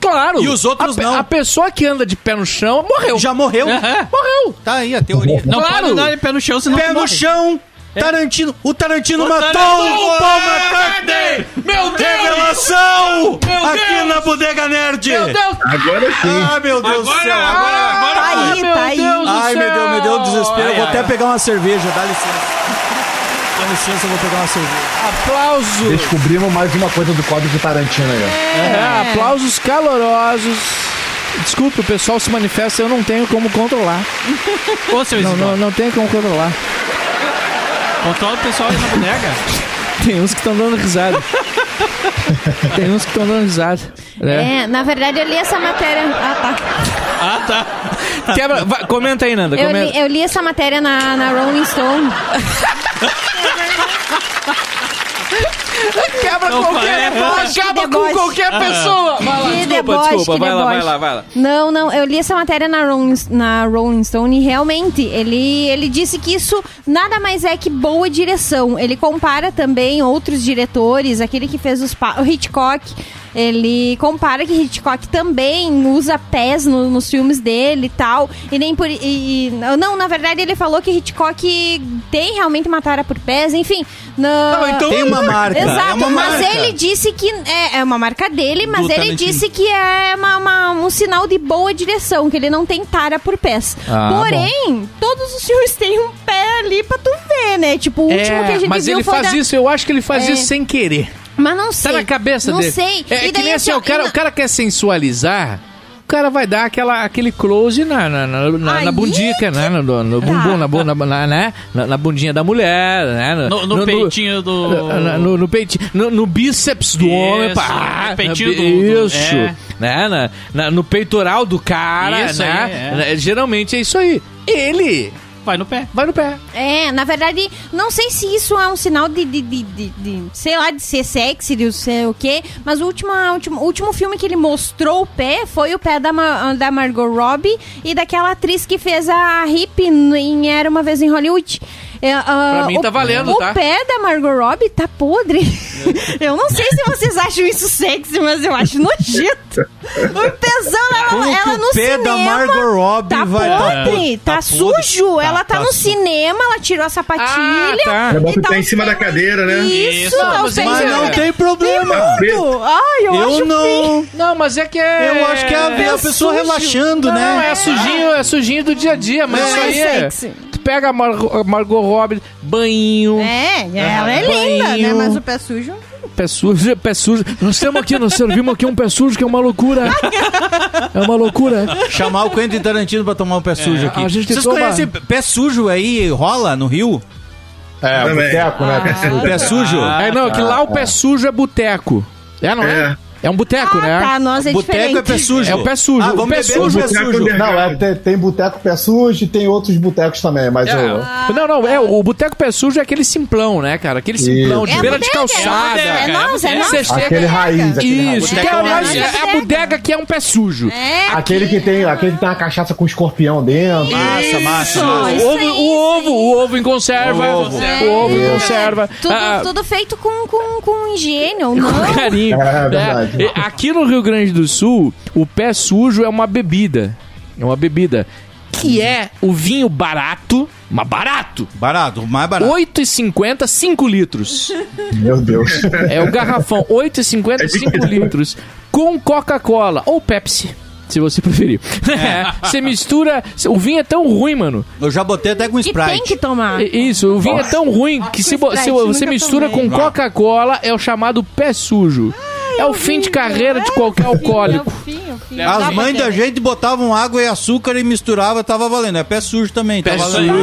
Claro. E os outros a, não. A pessoa que anda de pé no chão morreu. Já morreu. Aham. morreu. Tá aí a teoria. Não Claro. pode dar pé no chão, senão Pé no morre. chão. Tarantino. O Tarantino matou Tarantino- o Paul McCartney. Meu Deus! Revelação! Meu Aqui Deus! na Bodega Nerd. Meu Deus! Agora sim. Ah, meu Deus do céu. Agora, agora Tá foi. aí, tá aí. Ai, meu! Deus, me deu um desespero. Eu vou Ai, até ai. pegar uma cerveja, dá licença. Dá licença, eu vou pegar uma cerveja. Aplausos. Descobrimos mais uma coisa do código Tarantino aí. ó. É, aplausos calorosos. Desculpe, o pessoal se manifesta, eu não tenho como controlar. Ô, seu Não, não, não tenho como controlar. controla o pessoal aí na bodega. Tem uns que estão dando risada. Tem uns que estão dando risada. né? É, na verdade eu li essa matéria. Ah, tá. Ah, tá. Quebra, vai, comenta aí, Nanda. Eu Comenta. li, eu li essa matéria na, na Rolling Stone. Quebra Não qualquer. faz. Acaba Que com deboche. qualquer pessoa. Vai lá, Que desculpa, deboche, desculpa. que Vai lá, vai deboche. lá, vai lá. Não, não, eu li essa matéria na Rolling, na Rolling Stone e realmente ele, ele disse que isso nada mais é que boa direção. Ele compara também outros diretores, aquele que fez os o Hitchcock. Ele compara que Hitchcock também usa pés no- nos filmes dele e tal. E nem por. E, e- não, na verdade ele falou que Hitchcock tem realmente uma tara por pés, enfim. Não, então- Tem uma marca. Exato, é uma mas marca. ele disse que é, é uma marca dele, mas Do ele Tarantino. disse que é uma- uma- um sinal de boa direção, que ele não tem tara por pés. Ah, Porém, todos os filmes têm um pé ali pra tu ver, né? Tipo, o último que a É, gente mas viu ele foi faz da- isso, eu acho que ele faz É. isso sem querer. Mas não sei. Tá na cabeça não dele. sei. É, é E que daí, nem assim, ó, o cara, o cara quer sensualizar, o cara vai dar aquela, aquele close na, na, na, na, na bundica, né? No, no- no bumbum, na, bu- na, na, né? na, na bundinha da mulher, né? No, no peitinho do. No, no, no peitinho, no, no bíceps do Isso, homem, pá, no peitinho do- Isso, é. né? Na, na- no peitoral do cara, Isso né? aí, é. Né? Geralmente é isso aí. Ele Vai no pé. vai no pé. É, na verdade, não sei se isso é um sinal de, de, de, de- de, sei lá, de ser sexy, de sei o quê, mas o último, último, último filme que ele mostrou o pé foi o pé da, Ma- da Margot Robbie e daquela atriz que fez a Hip em Era Uma Vez em Hollywood. É, ah, Pra mim o- tá valendo, o tá? pé da Margot Robbie tá podre. eu não sei se vocês acham isso sexy, mas eu acho nojento. O pezão, ela, Como que ela o no pé cinema da Margot Robbie tá vai tá podre, podre? tá, Tá sujo. podre. ela Tá- tá, tá no su- cinema, ela tirou a sapatilha. Ah, tá. É bom e que tá em cima da cadeira, né? Isso, Isso, tá mas pés Mas em cima não tem problema. Ai, eu, Eu acho não. Não, mas é que é. Eu acho que é a, ver a pessoa sujo. relaxando, Não, né? é sujinho, é sujinho do dia a dia, mas Não isso é aí é. sexy. Tu pega a Margot, a Margot Robbie, banho, É, ela é linda, né? Banho. Mas o pé sujo. pé sujo, pé sujo. Nós temos aqui, nós servimos aqui um pé sujo que é uma loucura. É uma loucura. Chamar o Quentin Tarantino pra tomar um pé sujo aqui. a gente Vocês toma- conhecem pé sujo aí, rola no Rio? É, Também. boteco, né? O pé sujo? É, não, que lá o pé sujo é boteco. É, não é? É um boteco, Ah, né? tá, nós é Boteco diferente. é pé sujo. É o pé sujo. Ah, o vamos pé sujo. pé sujo. Não, é, tem, tem boteco pé sujo e tem outros botecos também, mas É, o- Não, não, é, o boteco pé sujo é aquele simplão, né, cara? Aquele simplão de É beira de bodega, calçada. É nossa, é nossa. chega- aquele raiz, aquele raiz. Isso, Boteca que é, é raiz. é a bodega que é um pé sujo. É, Aquele que tem, aquele que tem uma cachaça com escorpião dentro. Massa, massa, Isso. massa. O Isso ovo, o isso ovo, o ovo em conserva. O ovo. O ovo em conserva. tudo, Ah, tudo feito com, com, com higiene ou não. com carinho. É, verdade. É, aqui no Rio Grande do Sul, o pé sujo é uma bebida. É uma bebida. Que é o vinho barato, mas barato. Barato, mais barato. 8,50, 5 litros. Meu Deus. É o garrafão, 8,50, 5 litros. Com Coca-Cola ou Pepsi. Se você preferir. É, Você mistura. O vinho é tão ruim, mano. Eu já botei até com Que tem Sprite. que tomar. Isso, o vinho é tão ruim que se, se Sprite, você mistura tomei. com Coca-Cola, é o chamado pé sujo. É o fim de carreira de qualquer alcoólico. As mães da gente botavam água e açúcar e misturava, tava valendo. É pé sujo também, Pé tá sujo. valendo.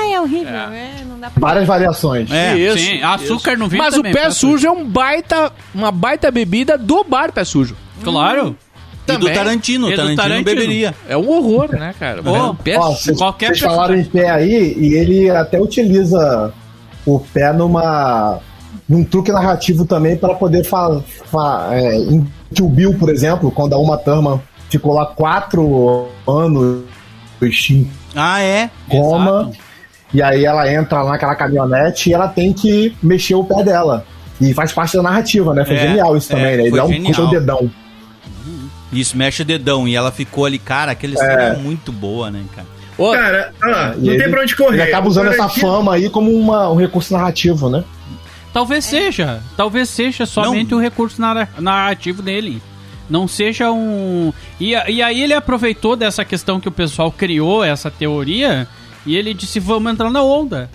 Ai, é horrível. É, não Várias variações. É, Isso, sim, açúcar no vinho Mas também, o pé pé sujo é um baita, uma baita bebida do bar pé sujo. Claro. E do Tarantino, E o do Tarantino, Tarantino. beberia. É um horror, né, cara? Ô, pé Ó, sujo. vocês qualquer vocês falaram em pé aí, e ele até utiliza o pé numa num truque narrativo também para poder falar. É, em Kill Bill, por exemplo, quando a Uma Thurman ficou lá quatro anos em Ah, é? coma, Exato. e aí ela entra lá naquela caminhonete e ela tem que mexer o pé dela. E faz parte da narrativa, né? Foi É, genial isso é, também, né? Ele foi dá um puxa o dedão. Isso, mexe o dedão. E ela ficou ali, cara, aquela história é muito boa, né, cara? Ô, Cara, ah, E não ele- tem pra onde correr. Ele acaba usando essa fama aí como uma- um recurso narrativo, né? Talvez seja. Talvez seja somente o recurso narra- narrativo dele. Não seja um. E, e aí ele aproveitou dessa questão que o pessoal criou, essa teoria, e ele disse: vamos entrar na onda.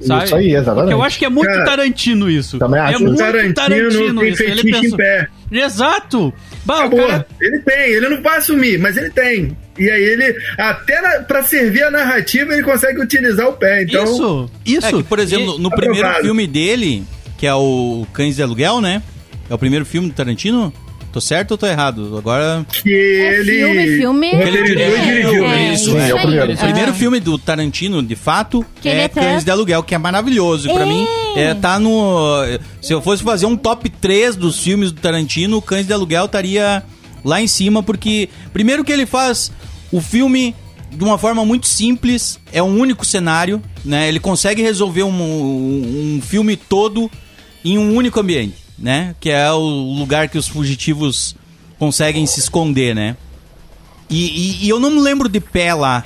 Sabe? Isso aí, exatamente. Porque eu acho que é muito Cara, Tarantino isso. também é acho. muito Tarantino Tarantino, tem isso. Ele fetiche em pensou. pé. Exato! Bah, Acabou. cara- Ele tem, ele não vai assumir, mas ele tem. E aí ele, até na, pra servir a narrativa, ele consegue utilizar o pé. Então, Isso, isso. É que, por exemplo, E- no primeiro filme dele, que é o Cães de Aluguel, né? É o primeiro filme do Tarantino? Tô certo ou tô errado? Agora. que ele. filme, filme. roteirizou Ele e dirigiu. é, isso, Sim, é o aí. primeiro. O primeiro filme do Tarantino, de fato, Que é é Cães de Aluguel, que é maravilhoso. E Pra É. mim, é, tá no. Se eu fosse fazer um top 3 dos filmes do Tarantino, Cães de Aluguel estaria lá em cima, porque. Primeiro que ele faz o filme de uma forma muito simples, é um único cenário, né? Ele consegue resolver um, um, um filme todo em um único ambiente, né? Que é o lugar que os fugitivos conseguem se esconder, né? E, e- e eu não me lembro de pé lá.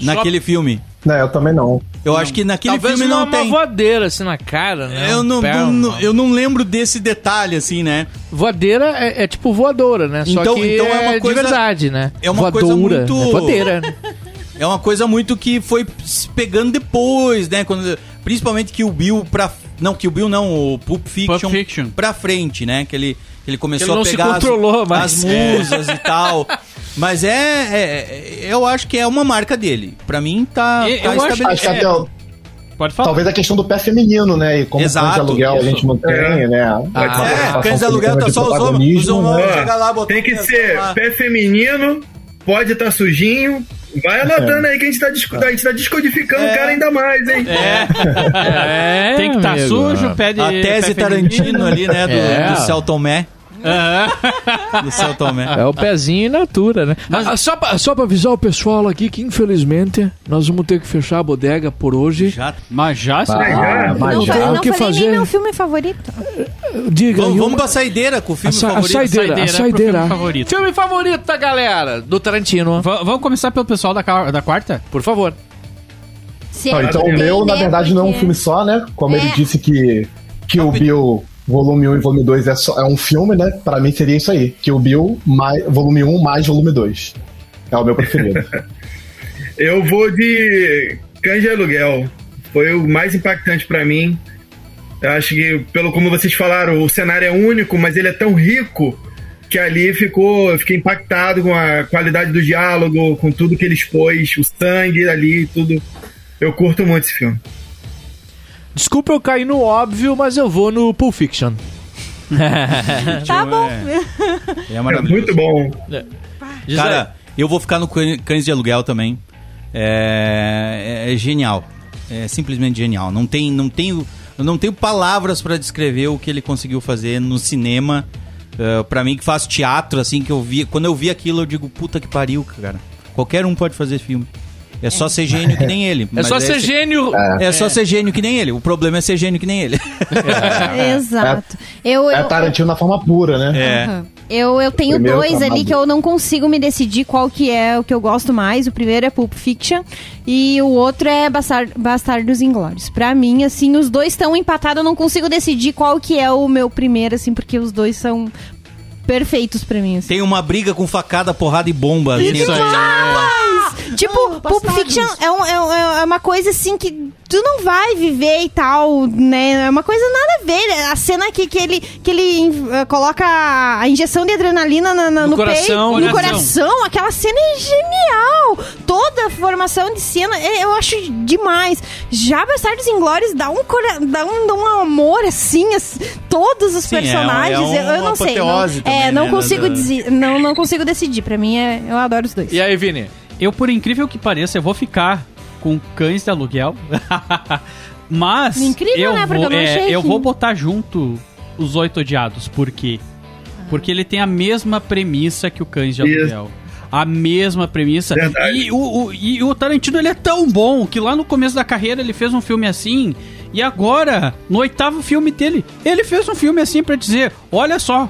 Naquele filme. Não, eu também não. Eu acho que naquele Talvez filme uma, não tem. uma voadeira assim na cara, né? Eu Um não, pé, não- não- eu não lembro desse detalhe, assim, né? Voadeira é, é tipo voadora, né? Só Então- que então é uma de coisa- verdade, né? é uma coisa Voadora, muito- É voadeira. né? É uma coisa muito que foi se pegando depois, né? Quando, principalmente que o Bill pra. Não, que o Bill não, o Pulp Fiction, Pulp Fiction. pra frente, né? Que ele, que ele começou Ele a pegar as- controlou as. É. musas e tal. Mas é, é- Eu acho que é uma marca dele. Pra mim tá. Eu- tá eu acho- Acho que estabelecido. até, ó, Pode falar. talvez a questão do pé feminino, né? E como Exato, cães de aluguel a isso. gente não tem, né? Ah, É, cães de aluguel tá só os homens. Os homens né? Lá, botar tem que ser lá. pé feminino, pode estar sujinho. Vai anotando aí que a gente tá, disco- a gente tá descodificando o cara ainda mais, hein? É, Tem que estar amigo. sujo, pé de. A tese. Tarantino ali, né? Do, É. do Celton Tomé. Do Celton Tomé. É o pezinho in natura, né? Ah, só, pra, só pra avisar o pessoal aqui que, infelizmente, nós vamos ter que fechar a bodega por hoje. Já Mas já se Ah, mas Não, já. tem o não que falei fazer. nem meu filme favorito. Diga Vamos, aí vamos uma- pra saideira com o a, filme a favorito. saideira, a pro saideira. filme favorito. Filme favorito da galera, do Tarantino. Va- vamos começar pelo pessoal da, da quarta? Por favor. É então o meu, na verdade, não é um filme só, né? Como ele É. disse que, que o Bill volume 1 e volume 2 é, só, é um filme, né? Pra mim seria isso aí. Que o Bill mais, volume 1 mais volume 2. É o meu preferido. Eu vou de Cães de Aluguel. Foi o mais impactante pra mim. Eu acho que, pelo como vocês falaram, o cenário é único, mas ele é tão rico que ali ficou, eu fiquei impactado com a qualidade do diálogo, com tudo que ele expôs, o sangue ali, tudo. Eu curto muito esse filme. Desculpa eu cair no óbvio, mas eu vou no Pulp Fiction. Tá bom. É É maravilhoso. muito bom. Diz Cara, eu vou ficar no Cã- Cães de Aluguel também. É, é- é genial. É simplesmente genial. Não tem, não tenho, não tenho palavras pra descrever o que ele conseguiu fazer no cinema. Uh, para mim que faz teatro assim que eu vi, quando eu vi aquilo eu digo puta que pariu, cara. Qualquer um pode fazer filme. É só ser gênio que nem ele. É só ser esse- gênio. É só ser gênio que nem ele. O problema é ser gênio que nem ele. Exato. Eu, é eu, Tarantino na forma pura, né? É. Aham. Eu, eu tenho Primeiro dois trabalho. ali que eu não consigo me decidir qual que é o que eu gosto mais. O primeiro é Pulp Fiction e o outro é Bastar- Bastardos Inglórios. Pra mim, assim, os dois estão empatados. Eu não consigo decidir qual que é o meu primeiro, assim, porque os dois são perfeitos pra mim. Assim. Tem uma briga com facada, porrada e bomba. assim, Isso aí. Tipo, Pulp Fiction é, um- é um- é uma coisa assim que tu não vai viver e tal, né? É uma coisa nada a ver. A cena que, que ele, que ele eh, coloca a injeção de adrenalina na- na- No no, coração. peito, no Coração. coração, aquela cena é genial. Toda a programação de cena, é, eu acho demais. Já Bastardos Inglórios dá um, cora- dá um, dá um amor, assim, as- todos os Sim, é um- personagens. é eu, não sei. Não, apoteose também, é, não né, consigo da- dizer, não, não consigo decidir. Pra mim, é, eu adoro os dois. E aí, Vini? Eu, por incrível que pareça, eu vou ficar com cães de aluguel. Mas. Incrível, eu né? Porque vou, eu não é, achei eu vou botar junto os Oito Odiados. Por quê? Porque ele tem a mesma premissa que o Cães de Isso. Aluguel. A mesma premissa. Verdade. E o, o- e o Tarantino ele é tão bom que lá no começo da carreira ele fez um filme assim. E agora, no oitavo filme dele, ele fez um filme assim pra dizer: olha só,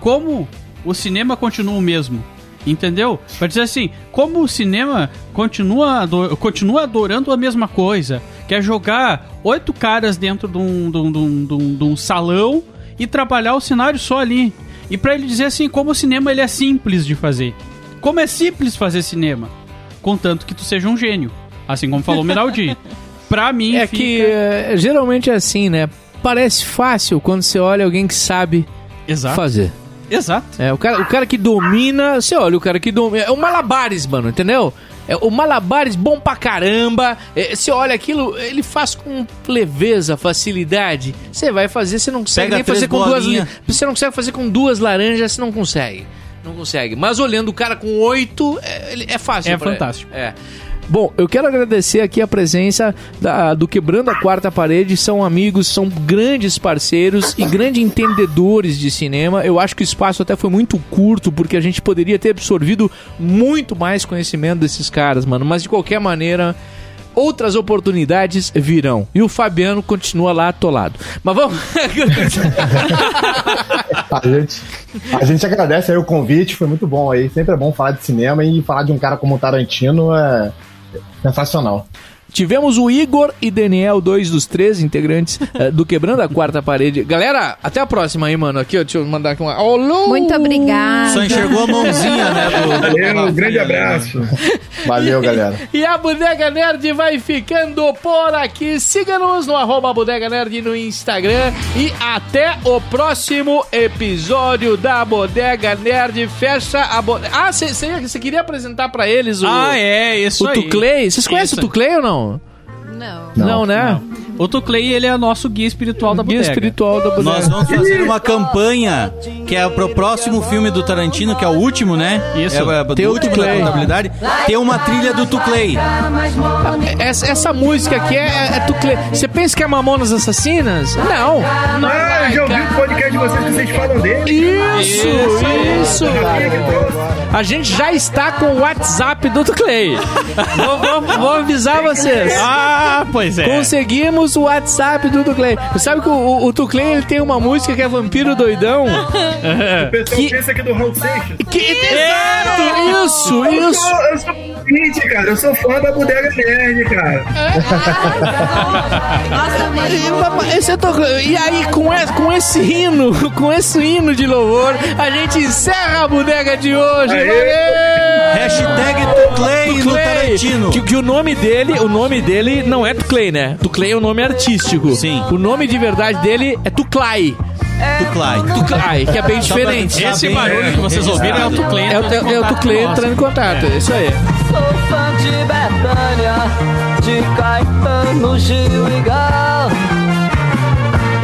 como o cinema continua o mesmo. Entendeu? Pra dizer assim, como o cinema continua, ado- continua adorando a mesma coisa. Quer jogar oito caras dentro de um, de um- de um- de um- salão e trabalhar o cenário só ali. E pra ele dizer assim, como o cinema ele é simples de fazer. Como é simples fazer cinema. Contanto que tu seja um gênio. Assim como falou o Miraldi. Pra mim, É fica... que é, geralmente é assim, né? Parece fácil quando você olha alguém que sabe Exato. fazer. Exato. É, o cara, o cara que domina. Você olha, o cara que domina. É o Malabares, mano, entendeu? É o Malabares bom pra caramba. É, você olha aquilo, ele faz com leveza, facilidade. Você vai fazer, você não consegue Pega nem fazer com duas. Você não consegue fazer com duas laranjas, você não consegue. Não consegue. Mas olhando o cara com oito, é, ele- é fácil. É fantástico. É. Bom, eu quero agradecer aqui a presença da- do Quebrando a Quarta Parede. São amigos, são grandes parceiros e grandes entendedores de cinema. Eu acho que o espaço até foi muito curto, porque a gente poderia ter absorvido muito mais conhecimento desses caras, mano. Mas de qualquer maneira, outras oportunidades virão. E o Fabiano continua lá atolado. Mas vamos. A gente, a gente agradece aí o convite, foi muito bom aí. Sempre é bom falar de cinema e falar de um cara como o Tarantino é sensacional. Tivemos o Igor e Daniel, dois dos três integrantes eh, do Quebrando a Quarta Parede. Galera, até a próxima aí, mano. Aqui, ó, deixa eu mandar aqui uma. Alô! Muito obrigada. Só enxergou a mãozinha, né? Do, Valeu, um grande abraço. Valeu, galera. E a Bodega Nerd vai ficando por aqui. Siga-nos no arroba Bodega Nerd no Instagram. E até o próximo episódio da Bodega Nerd. Fecha a bodega. Ah, você queria apresentar pra eles o, Ah, é, isso o aí. Tuclay? Vocês conhecem Isso. o Tuclay ou não? Não. Não, né? O Tuclay, ele é nosso guia espiritual da Guia bodega. espiritual da Bodega. Nós vamos fazer uma campanha que é pro próximo filme do Tarantino, que é o último, né? Isso. É, é, Tem do o último Tuclay. da contabilidade. Tem uma trilha do Tuclay. Essa, essa música aqui é, é Tuclay. Você pensa que é Mamonas Assassinas? Não. não Ah, eu já ouvi o podcast de vocês que vocês falam dele. Isso, isso. A gente já está com o WhatsApp do Tuclay. vou, vou- vou avisar vocês. Ah, pois é. Conseguimos o WhatsApp do Tuclay. Você sabe que o, o, o Tuclay ele tem uma música que é Vampiro Doidão? O pessoal Que- pensa que é do Raul Seixas. Que, exato, isso, Eu isso. sou, eu sou ouvinte, cara. Eu sou fã da Bodega Nerd, cara. Nossa, mesmo. Esse tô- E aí, com esse, com esse hino, com esse hino de louvor, a gente encerra a bodega de hoje. Aê! Valeu! Hashtag Tuclay no Tarantino. Que, que o nome dele, o nome dele não é Tuclay, né? Tuclay é o nome artístico. Sim. O nome de verdade dele é Tuclay. Tuclay. Tuclay, que é bem diferente. Esse bem, barulho é, que vocês ouviram é o Tuclay. É o, é, é o Tuclay entrando em contato, é isso aí. Sou fã de Betânia, de Caetano, Gil e Gal.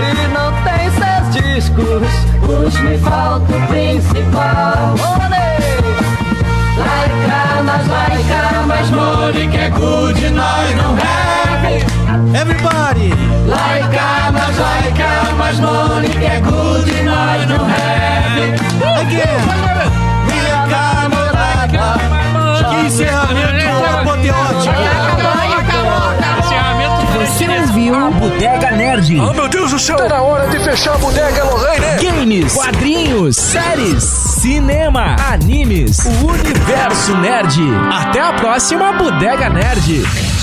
E não tem seus discos, os me falta o principal. Laica, nós laica, mas Monique é good, nós não have. Everybody! Laica, nós laica, mas Monique é good, nós não have. Again! Laica, nós laica, Que encerramento 2000. A Bodega Nerd. Oh, meu Deus do céu! Tá na hora de fechar a Bodega é Lorraine. Né? Games, quadrinhos, séries, cinema, animes, o universo nerd. Até a próxima Bodega Nerd.